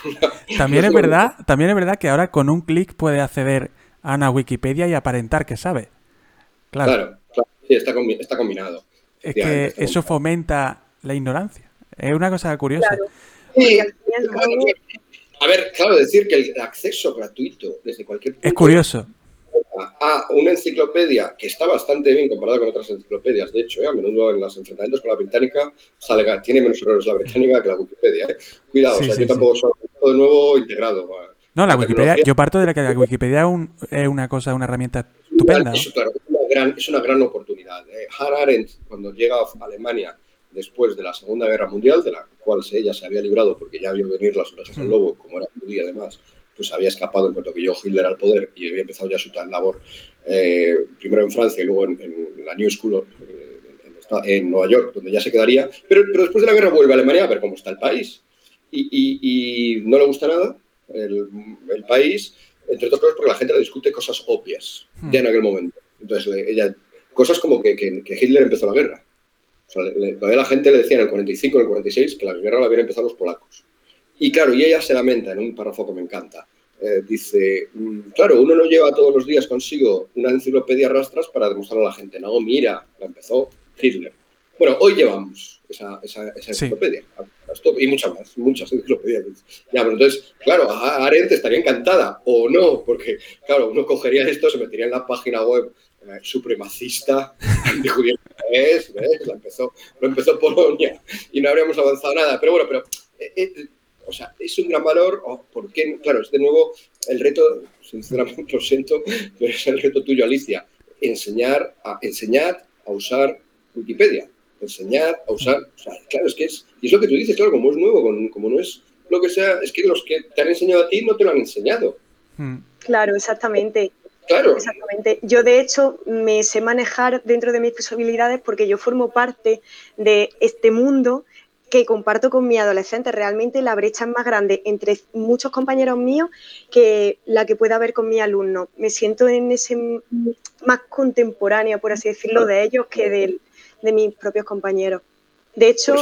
[laughs] también, es verdad, también es verdad que ahora con un clic puede acceder a una Wikipedia y aparentar que sabe. Claro, claro, sí, está, combinado. Es que eso fomenta la ignorancia. Es una cosa curiosa. A ver, claro, decir que el acceso gratuito desde cualquier punto Es curioso. A una enciclopedia que está bastante bien comparada con otras enciclopedias. De hecho, ¿eh? a menudo en los enfrentamientos con la británica sale, tiene menos errores la británica que la Wikipedia. ¿eh? Cuidado, o sea, yo tampoco soy de nuevo integrado. No, la, Wikipedia, yo parto de la que la Wikipedia es una cosa, una herramienta estupenda. Es, claro, es, una gran, es una gran oportunidad. ¿eh? Hannah Arendt, cuando llega a Alemania después de la Segunda Guerra Mundial, de la cual ella se había librado porque ya vio venir las orejas del lobo, como era judía además, pues había escapado en cuanto que yo Hitler al poder y había empezado ya su tal labor, eh, primero en Francia y luego en, la New School eh, en, Nueva York, donde ya se quedaría, pero, pero, después de la guerra vuelve a Alemania a ver cómo está el país. Y, no le gusta nada el, país, entre otras cosas porque la gente le discute cosas obvias ya en aquel momento. Entonces, ella, cosas como que, que Hitler empezó la guerra todavía la gente le decía en el 45, en el 46, que la guerra la habían empezado los polacos. Y claro, y ella se lamenta en un párrafo que me encanta. Eh, dice, mm, claro, uno no lleva todos los días consigo una enciclopedia rastras para demostrar a la gente, no, mira, la empezó Hitler. Bueno, hoy llevamos esa, esa, enciclopedia. Y muchas más, muchas enciclopedias. Ya, pero entonces, claro, Arendt estaría encantada, o no, porque, claro, uno cogería esto, se metería en la página web eh, supremacista antijudía ¿ves? ¿ves? Lo empezó, lo empezó Polonia y no habríamos avanzado nada. Pero bueno, pero eh, eh, o sea, es un gran valor, oh, porque, claro, es de nuevo el reto, sinceramente lo siento, pero es el reto tuyo, Alicia, enseñar a, enseñar a usar Wikipedia, enseñar a usar, o sea, claro, es que es, y es lo que tú dices, claro, como es nuevo, como no es lo que sea, es que los que te han enseñado a ti no te lo han enseñado. Hmm. Claro, exactamente. Claro. Exactamente. Yo, de hecho, me sé manejar dentro de mis posibilidades porque yo formo parte de este mundo que comparto con mi adolescente. Realmente la brecha es más grande entre muchos compañeros míos que la que pueda haber con mi alumno. Me siento en ese más contemporánea, por así decirlo, de ellos que de, de mis propios compañeros. De hecho,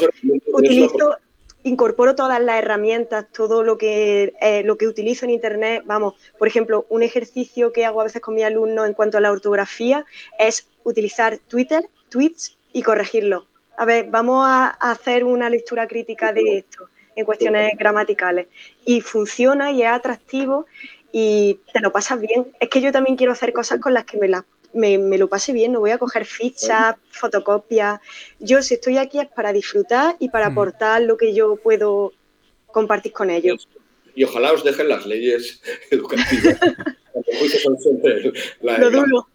utilizo, incorporo todas las herramientas, todo lo que, eh, lo que utilizo en Internet. Vamos, por ejemplo, un ejercicio que hago a veces con mis alumnos en cuanto a la ortografía es utilizar Twitter, tweets y corregirlo. A ver, vamos a hacer una lectura crítica de esto en cuestiones gramaticales. Y funciona y es atractivo y te lo pasas bien. Es que yo también quiero hacer cosas con las que me las me, lo pase bien, no voy a coger fichas, fotocopias. Yo si estoy aquí es para disfrutar y para aportar lo que yo puedo compartir con ellos. Y ojalá os dejen las leyes [laughs] educativas. [laughs] lo dudo.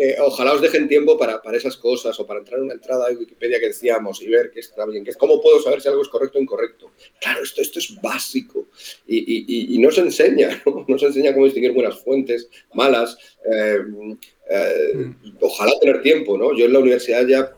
Eh, ojalá os dejen tiempo para, esas cosas o para entrar en una entrada de Wikipedia que decíamos y ver qué está bien, que es cómo puedo saber si algo es correcto o incorrecto. Claro, esto, esto es básico y, no se enseña, [laughs] ¿no? se enseña cómo distinguir buenas fuentes, malas. Eh, eh, mm. ojalá tener tiempo, ¿no? Yo en la universidad ya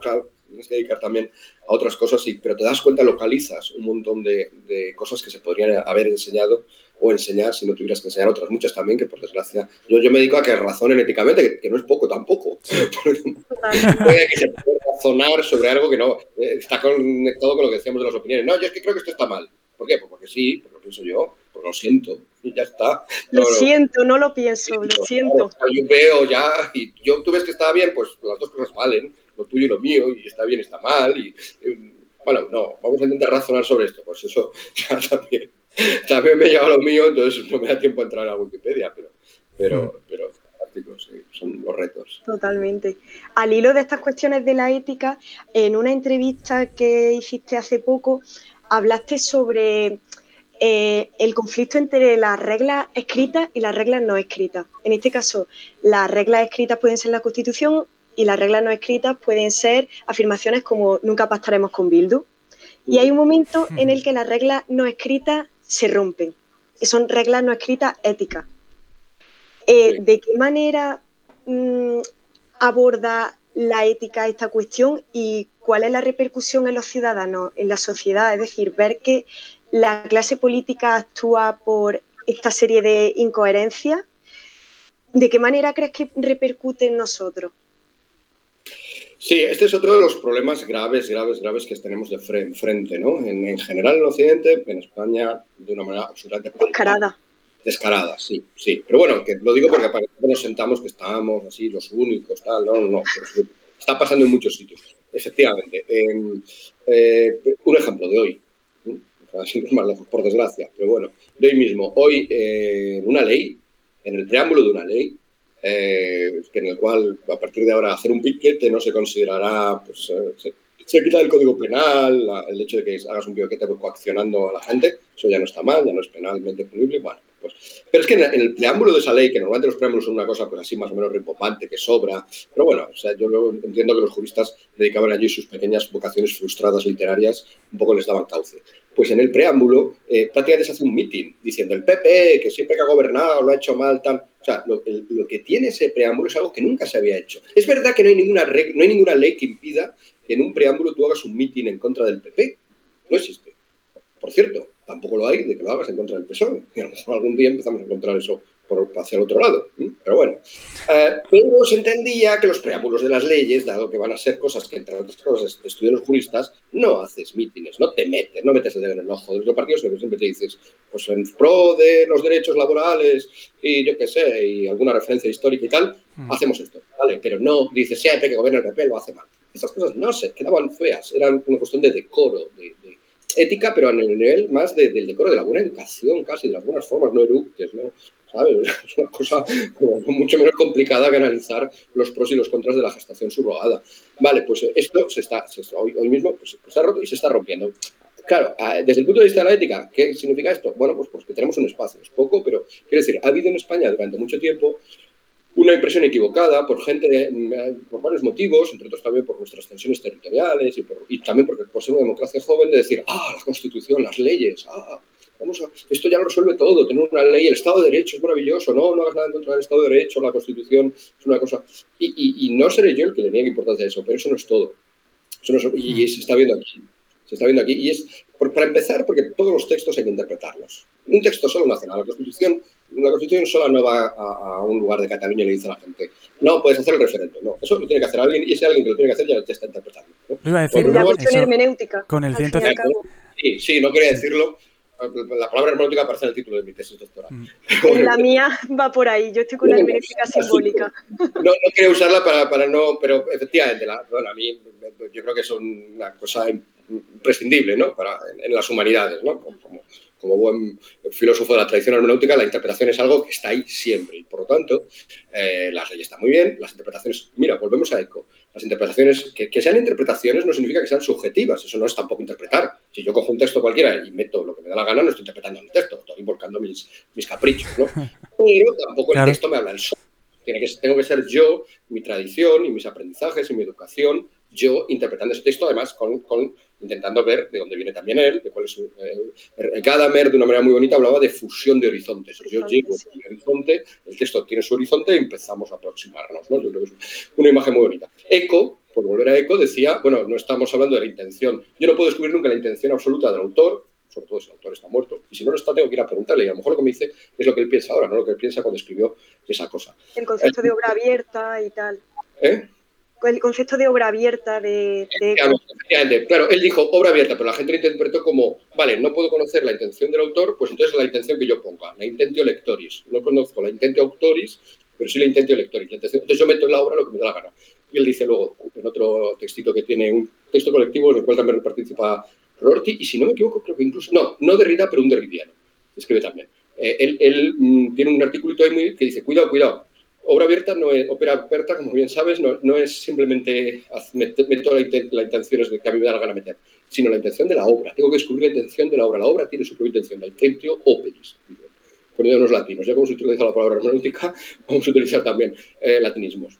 tienes que dedicar también a otras cosas, sí, pero te das cuenta, localizas un montón de, de cosas que se podrían haber enseñado o enseñar si no tuvieras que enseñar otras muchas también, que por desgracia yo, yo me dedico a que razonen éticamente, que, no es poco tampoco. [laughs] que se puede razonar sobre algo que no eh, está conectado con lo que decíamos de las opiniones. No, yo es que creo que esto está mal. ¿Por qué? Pues porque sí, porque lo pienso yo, porque lo siento y ya está. Lo siento, no lo pienso, lo siento. Yo veo ya, y yo tú ves que está bien, pues las dos cosas valen, lo tuyo y lo mío, y está bien, está mal, y bueno, no, vamos a intentar razonar sobre esto, pues eso [laughs] ya también. También me lleva lo mío, entonces no me da tiempo a entrar a Wikipedia, pero, pero, mm. pero sí, son los retos. Totalmente. Al hilo de estas cuestiones de la ética, en una entrevista que hiciste hace poco, hablaste sobre eh, el conflicto entre las reglas escritas y las reglas no escritas. En este caso, las reglas escritas pueden ser la Constitución y las reglas no escritas pueden ser afirmaciones como nunca pactaremos con Bildu. Y hay un momento en el [laughs] que las reglas no escritas se rompen. Son reglas no escritas éticas. Eh, ¿De qué manera mm, aborda la ética esta cuestión y cuál es la repercusión en los ciudadanos, en la sociedad? Es decir, ver que la clase política actúa por esta serie de incoherencias. ¿De qué manera crees que repercute en nosotros? Sí, este es otro de los problemas graves, graves, graves que tenemos de frente, ¿no? En, general en Occidente, en España, de una manera absolutamente... Descarada. Descarada, sí, sí. Pero bueno, que lo digo porque parece que nos sentamos que estamos así, los únicos, tal, no, no, no. Está pasando en muchos sitios, efectivamente. Eh, un ejemplo de hoy, así más lejos, por desgracia, pero bueno, de hoy mismo. Hoy, eh, una ley, en el preámbulo de una ley, eh, en el cual a partir de ahora hacer un piquete no se considerará, pues, eh, se, quita del código penal, el hecho de que hagas un piquete pues, coaccionando a la gente, eso ya no está mal, ya no es penalmente punible, bueno, pues, pero es que en, el preámbulo de esa ley, que normalmente los preámbulos son una cosa pues así más o menos rimbombante, que sobra, pero bueno, o sea, yo entiendo que los juristas dedicaban allí sus pequeñas vocaciones frustradas literarias, un poco les daban cauce. Pues en el preámbulo eh, prácticamente se hace un mitin diciendo el PP, que siempre que ha gobernado lo ha hecho mal, tal. O sea, lo, que tiene ese preámbulo es algo que nunca se había hecho. Es verdad que no hay ninguna, no hay ninguna ley que impida que en un preámbulo tú hagas un mitin en contra del PP. No existe. Por cierto, tampoco lo hay de que lo hagas en contra del PSOE. Y a lo mejor algún día empezamos a encontrar eso por, hacia el otro lado. Pero bueno, eh, pero se entendía que los preámbulos de las leyes, dado que van a ser cosas que, entre otras cosas, estudian los juristas, no haces mítines, no te metes, no metes el dedo en el ojo de los partidos, sino que siempre te dices, pues en pro de los derechos laborales y yo qué sé, y alguna referencia histórica y tal, hacemos esto, ¿vale? Pero no dices, siempre que gobierna el PP lo hace mal. Estas cosas no se quedaban feas, eran una cuestión de decoro, de ética, pero a nivel más del decoro, de la buena educación casi, de las buenas formas, no eructes, ¿no? ¿Sabes? [laughs] Es una cosa mucho menos complicada que analizar los pros y los contras de la gestación subrogada. Vale, pues esto se está, hoy, mismo pues, está roto y se está rompiendo. Claro, desde el punto de vista de la ética, ¿qué significa esto? Bueno, pues, pues que tenemos un espacio, es poco, pero quiero decir, ha habido en España durante mucho tiempo una impresión equivocada por gente, por varios motivos, entre otros también por nuestras tensiones territoriales y, también porque por ser una democracia joven, de decir, ah, la Constitución, las leyes, ah, vamos a, esto ya lo resuelve todo, tener una ley, el Estado de Derecho es maravilloso, no, no hagas nada en contra del Estado de Derecho, la Constitución es una cosa. Y, no seré yo el que le niegue importancia a eso, pero eso no es todo. Y se está viendo aquí. Se está viendo aquí. Y es, para empezar, porque todos los textos hay que interpretarlos. Un texto solo no hace nada. La Constitución la Constitución sola no va a, un lugar de Cataluña y le dice a la gente, no, puedes hacer el referéndum. No, eso lo tiene que hacer alguien y ese alguien que lo tiene que hacer ya te está interpretando. ¿no? Iba a decir, la cuestión hermenéutica. Con el ciento... Sí, sí, no quería decirlo. La palabra hermenéutica aparece en el título de mi tesis doctoral. Mm. [laughs] la mía va por ahí, yo estoy con la hermenéutica simbólica. No, no quería usarla para, para no, pero efectivamente, la, bueno, a mí yo creo que es una cosa imprescindible ¿no? para, en, las humanidades, ¿no? como, como buen filósofo de la tradición hermenéutica, la interpretación es algo que está ahí siempre y por lo tanto eh, las leyes están muy bien, las interpretaciones, mira, volvemos a Eco, las interpretaciones, que, sean interpretaciones no significa que sean subjetivas, eso no es tampoco interpretar. Si yo cojo un texto cualquiera y meto lo que me da la gana, no estoy interpretando el texto, estoy volcando mis, mis caprichos, ¿no? [laughs] Pero tampoco el texto me habla el sol. Tiene que, tengo que ser yo, mi tradición y mis aprendizajes y mi educación yo interpretando ese texto, además, con, intentando ver de dónde viene también él, de cuál es su, eh, Gadamer, de una manera muy bonita, hablaba de fusión de horizontes. Yo llego a mi horizonte, el texto tiene su horizonte y empezamos a aproximarnos. ¿no? Yo creo que es una imagen muy bonita. Eco, por volver a Eco, decía, bueno, no estamos hablando de la intención. Yo no puedo descubrir nunca la intención absoluta del autor, sobre todo si el autor está muerto, y si no lo está, tengo que ir a preguntarle, y a lo mejor lo que me dice es lo que él piensa ahora, no lo que él piensa cuando escribió esa cosa. El concepto de obra abierta y tal. ¿Eh? El concepto de obra abierta de, Claro, él dijo obra abierta, pero la gente lo interpretó como, vale, no puedo conocer la intención del autor, pues entonces la intención que yo ponga, la intentio lectoris. No conozco la intentio autoris, pero sí la intentio lectoris. entonces yo meto en la obra lo que me da la gana. Y él dice luego, en otro textito que tiene, un texto colectivo en el cual también participa Rorty, y si no me equivoco, creo que incluso, no, no Derrida, pero un derridiano, escribe también. Eh, él, él mm, tiene un articulito ahí muy, que dice, cuidado, cuidado, obra abierta no es, ópera abierta, como bien sabes, no, no es simplemente meter la, la, intención es de que a mí me da la gana meter, sino la intención de la obra. Tengo que descubrir la intención de la obra. La obra tiene su propia intención, la intentio operis. Poniendo los latinos, ya como se utiliza la palabra hermenéutica, [laughs] vamos a utilizar también eh, latinismos.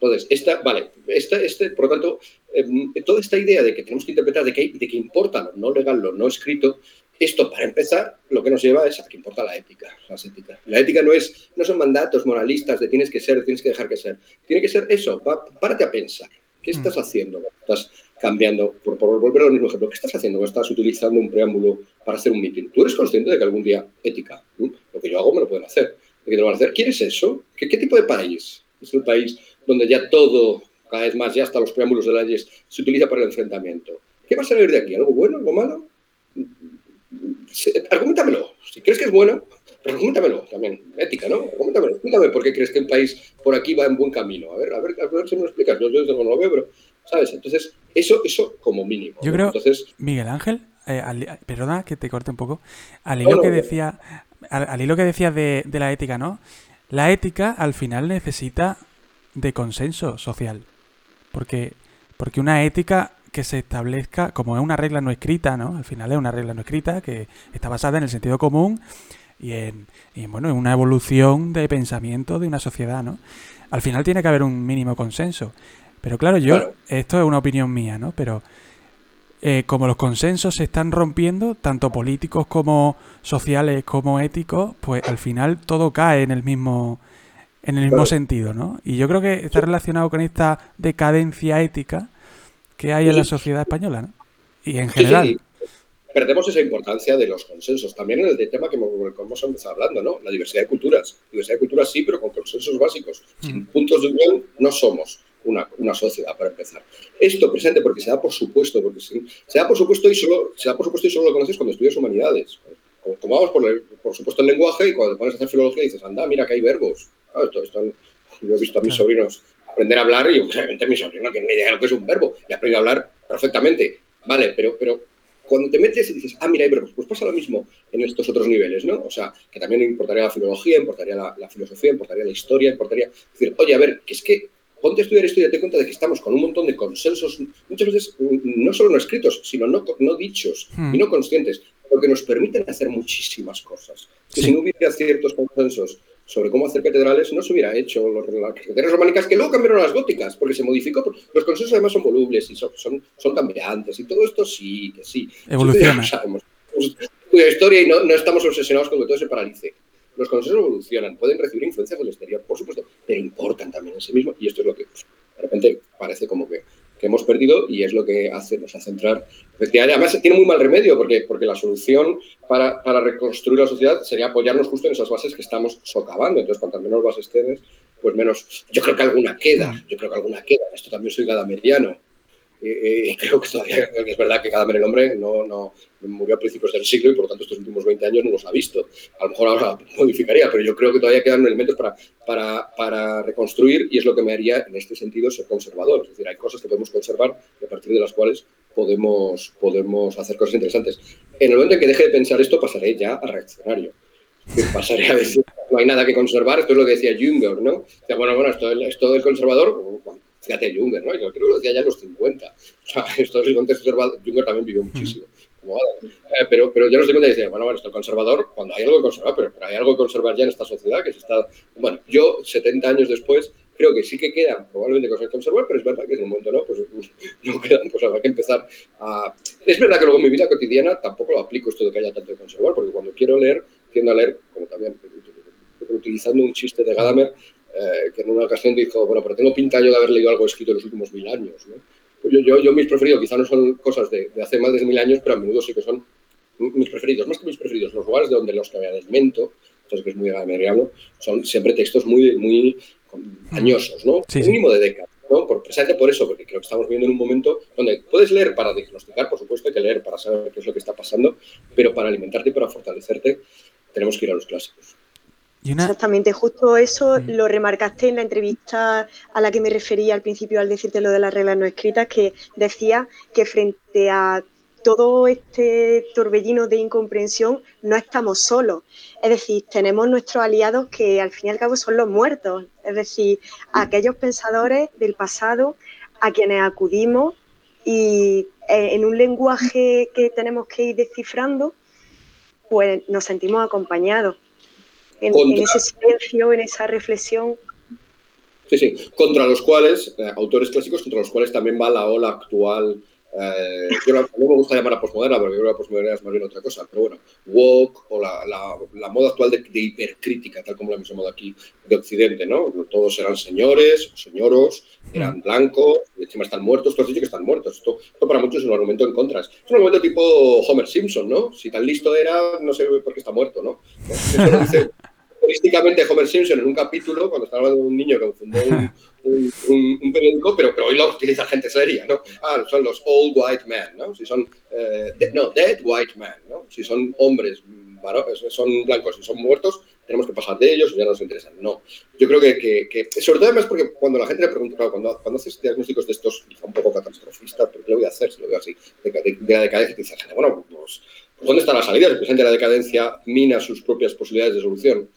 Entonces, esta, vale, esta, este, por lo tanto, em, toda esta idea de que tenemos que interpretar, de que, de que importa lo no legal, lo no escrito, esto, para empezar, lo que nos lleva es a que importa la ética, las éticas. La ética no, es, no son mandatos moralistas de tienes que ser, tienes que dejar que ser. Tiene que ser eso, párate a pensar. ¿Qué mm. estás haciendo? Estás cambiando, por, volver al mismo ejemplo, ¿qué estás haciendo? Estás utilizando un preámbulo para hacer un meeting. Tú eres consciente de que algún día ética, lo que yo hago me lo pueden hacer. ¿De que te lo van a hacer? ¿Quieres eso? ¿Qué, ¿Qué tipo de país? Es un país donde ya todo, cada vez más, ya hasta los preámbulos de leyes, se utiliza para el enfrentamiento. ¿Qué va a salir de aquí? ¿Algo bueno? ¿Algo malo? Argumentamelo. Si crees que es bueno, argumentamelo también. Ética, ¿no? Argumentamelo. Explícame por qué crees que el país por aquí va en buen camino. A ver, a ver, a ver si me lo explicas. Yo, yo no lo veo, pero, ¿sabes? Entonces, eso, eso como mínimo. Yo creo, Entonces, Miguel Ángel, eh, perdona que te corte un poco, al hilo que decía, al, hilo que decías de, de la ética, ¿no? La ética al final necesita de consenso social. Porque, porque una ética que se establezca, como es una regla no escrita, ¿no? Al final es una regla no escrita que está basada en el sentido común y en, bueno, en una evolución de pensamiento de una sociedad, ¿no? Al final tiene que haber un mínimo consenso. Pero claro, yo, esto es una opinión mía, ¿no? Pero eh, como los consensos se están rompiendo, tanto políticos como sociales como éticos, pues al final todo cae en el mismo en el mismo sentido, ¿no? Y yo creo que está relacionado con esta decadencia ética que hay en la sociedad española, ¿no? Y en general. Perdemos esa importancia de los consensos. También en el tema que hemos empezado hablando, ¿no? La diversidad de culturas. Diversidad de culturas sí, pero con consensos básicos. Sin puntos de unión no somos una, una, sociedad, para empezar. Esto presente porque se da por supuesto, porque se, da por supuesto y solo, se da por supuesto y solo lo conoces cuando estudias humanidades. Como, vamos por, por, supuesto el lenguaje y cuando te pones a hacer filología dices, anda, mira que hay verbos. esto, esto, yo he visto a mis sobrinos aprender a hablar y obviamente mi sobrino no tiene ni idea de lo que es un verbo y aprende a hablar perfectamente. Vale, pero, pero cuando te metes y dices, ah, mira, hay verbos, pues pasa lo mismo en estos otros niveles, ¿no? O sea, que también importaría la filología, importaría la, filosofía, importaría la historia, importaría decir, oye, a ver, que es que ponte a estudiar esto y date cuenta de que estamos con un montón de consensos, muchas veces no solo no escritos, sino no, no dichos hmm. y no conscientes, pero que nos permiten hacer muchísimas cosas. Que si no hubiera ciertos consensos sobre cómo hacer catedrales no se hubiera hecho los, las catedrales románicas que luego cambiaron a las góticas porque se modificó. Los consensos además son volubles y son, son, cambiantes y todo esto sí, que sí. Evoluciona. sabemos. Cuya historia y no, no, estamos obsesionados con que todo se paralice. Los consensos evolucionan, pueden recibir influencias del exterior, por supuesto, pero importan también en sí mismos y esto es lo que pues, de repente parece como que que hemos perdido y es lo que hace, nos hace entrar. Efectivamente, además tiene muy mal remedio porque, porque la solución para, para, reconstruir la sociedad sería apoyarnos justo en esas bases que estamos socavando. Entonces, cuantas menos bases tienes, pues menos. Yo creo que alguna queda, yo creo que alguna queda. Esto también soy gadameriano. Y, [laughs] creo que todavía es verdad que Gadamer el hombre no, no, murió a principios del siglo y por lo tanto estos últimos 20 años no los ha visto. A lo mejor ahora modificaría, pero yo creo que todavía quedan elementos para, para, para reconstruir y es lo que me haría en este sentido ser conservador. Es decir, hay cosas que podemos conservar y a partir de las cuales podemos, podemos hacer cosas interesantes. En el momento en que deje de pensar esto, pasaré ya a reaccionario. Pasaré a decir, no hay nada que conservar, esto es lo que decía Junger, ¿no? O sea, bueno, bueno, esto, esto del conservador, fíjate Junger, ¿no? Yo creo que lo decía ya en los 50. O sea, [laughs] esto es el contexto conservador, Junger también vivió muchísimo. Eh, pero, pero yo no sé cómo decía, bueno, bueno, esto es conservador, cuando hay algo que conservar, pero, pero, hay algo que conservar ya en esta sociedad que se está. Bueno, yo, 70 años después, creo que sí que quedan probablemente cosas que conservar, pero es verdad que en un momento no, pues [laughs] no quedan, pues habrá que empezar a. Es verdad que luego en mi vida cotidiana tampoco lo aplico esto de que haya tanto de conservar, porque cuando quiero leer, tiendo a leer, como también utilizando un chiste de Gadamer, eh, que en una ocasión dijo, bueno, pero tengo pinta yo de haber leído algo escrito en los últimos mil años, ¿no? Yo, yo, yo, mis preferidos quizá no son cosas de, hace más de mil años, pero a menudo sí que son mis preferidos, más que mis preferidos, los lugares de donde los que me alimento, entonces que es muy agradable, son siempre textos muy, muy añosos, ¿no? Un mínimo de décadas. ¿no? Por, precisamente por eso, porque creo que estamos viviendo en un momento donde puedes leer para diagnosticar, por supuesto, hay que leer para saber qué es lo que está pasando, pero para alimentarte y para fortalecerte tenemos que ir a los clásicos. Exactamente, justo eso lo remarcaste en la entrevista a la que me refería al principio al decirte lo de las reglas no escritas, que decía que frente a todo este torbellino de incomprensión no estamos solos. Es decir, tenemos nuestros aliados que al fin y al cabo son los muertos, es decir, aquellos pensadores del pasado a quienes acudimos y eh, en un lenguaje que tenemos que ir descifrando, pues nos sentimos acompañados en, ese silencio, en esa reflexión. Sí, sí, contra los cuales, eh, autores clásicos, contra los cuales también va la ola actual. Eh, yo no, me gusta llamar a posmoderna porque creo que la posmoderna es más bien otra cosa, pero bueno, woke o la, la, moda actual de, hipercrítica, tal como la hemos llamado aquí, de Occidente, ¿no? Todos eran señores, señoros, eran blancos, y encima están muertos, todos dicen que están muertos. Esto, esto, para muchos es un argumento en contra. Es un argumento tipo Homer Simpson, ¿no? Si tan listo era, no sé por qué está muerto, ¿no? [laughs] Eso lo dice Turísticamente Homer Simpson en un capítulo, cuando estaba hablando de un niño que fundó [laughs] un, periódico, pero, pero, hoy lo utiliza gente seria, ¿no? Ah, son los old white men, ¿no? Si son, eh, no, dead white men, ¿no? Si son hombres, son blancos y son muertos, tenemos que pasar de ellos ya no nos interesan. No. Yo creo que, que, sobre todo además porque cuando la gente le pregunta, claro, cuando, cuando haces diagnósticos de estos, quizá un poco catastrofistas, pero ¿qué le voy a hacer si lo veo así? De, de, la decadencia, te dices, bueno, pues, pues, ¿dónde está la salida? El presidente de la decadencia mina sus propias posibilidades de solución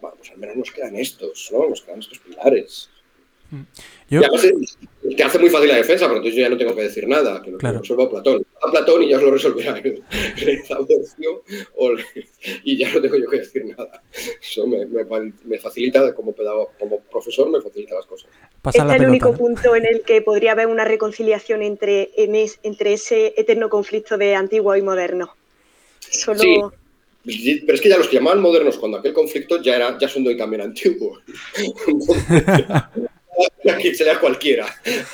bueno, pues al menos nos quedan estos, ¿no? Nos quedan estos pilares. Mm. Yo... te hace muy fácil la defensa, pero entonces yo ya no tengo que decir nada, que lo claro. resuelva Platón. A Platón y ya os lo resolverá en, y ya no tengo yo que decir nada. Eso me, me, facilita, como, pedagogo, como profesor, me facilita las cosas. Este es el único punto en el que podría haber una reconciliación entre, entre ese eterno conflicto de antiguo y moderno. Solo... Pero es que ya los que llamaban modernos cuando aquel conflicto ya, era, ya son de hoy también antiguos. [laughs] Aquí sería cualquiera.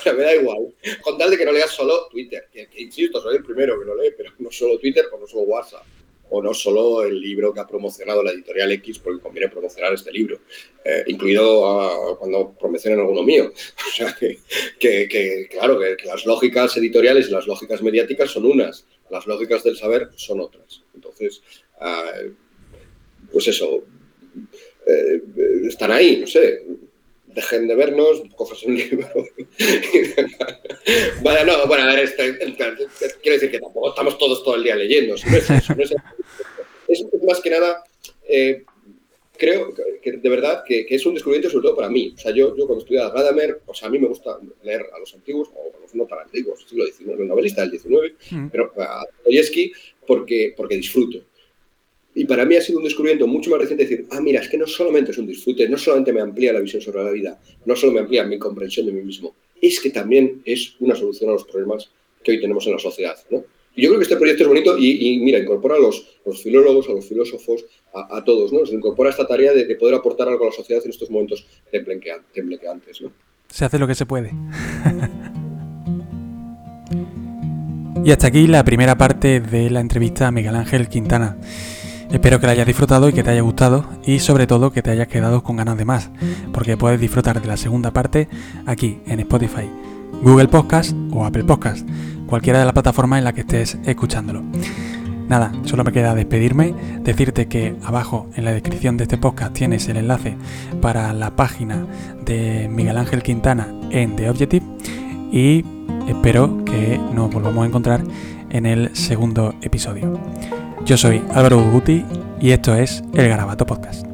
O me da igual. Con tal de que no leas solo Twitter. Que, insisto, soy el primero que lo lee, pero no solo Twitter o no solo WhatsApp. O no solo el libro que ha promocionado la editorial X, porque conviene promocionar este libro, eh, incluido cuando promocionan alguno mío. [laughs] O sea, que, que claro, que, las lógicas editoriales y las lógicas mediáticas son unas, las lógicas del saber son otras. Entonces, pues eso, eh, están ahí, no sé, dejen de vernos, cojas un libro. [laughs] bueno, no, bueno, a ver, este, quiero decir que tampoco estamos todos todo el día leyendo, es, es, más que nada, eh, creo que de verdad que, es un descubrimiento sobre todo para mí. O sea, yo, yo cuando estudiaba Gadamer, o sea, a mí me gusta leer a los antiguos, o a los no tan antiguos, siglo XIX, novelista del XIX, mm. pero a Dostoyevsky porque, porque disfruto. Y para mí ha sido un descubrimiento mucho más reciente decir, ah, mira, es que no solamente es un disfrute, no solamente me amplía la visión sobre la vida, no solo me amplía mi comprensión de mí mismo, es que también es una solución a los problemas que hoy tenemos en la sociedad. ¿no? Y yo creo que este proyecto es bonito y, mira, incorpora a los, los, filólogos, a los filósofos, a, todos, ¿no? Se incorpora esta tarea de, poder aportar algo a la sociedad en estos momentos temblequeantes, ¿no? Se hace lo que se puede. [laughs] y hasta aquí la primera parte de la entrevista a Miguel Ángel Quintana. Espero que la hayas disfrutado y que te haya gustado y sobre todo que te hayas quedado con ganas de más, porque puedes disfrutar de la segunda parte aquí en Spotify, Google Podcast o Apple Podcast, cualquiera de las plataformas en la que estés escuchándolo. Nada, solo me queda despedirme, decirte que abajo en la descripción de este podcast tienes el enlace para la página de Miguel Ángel Quintana en The Objective y espero que nos volvamos a encontrar en el segundo episodio. Yo soy Álvaro Guti y esto es El Garabato Podcast.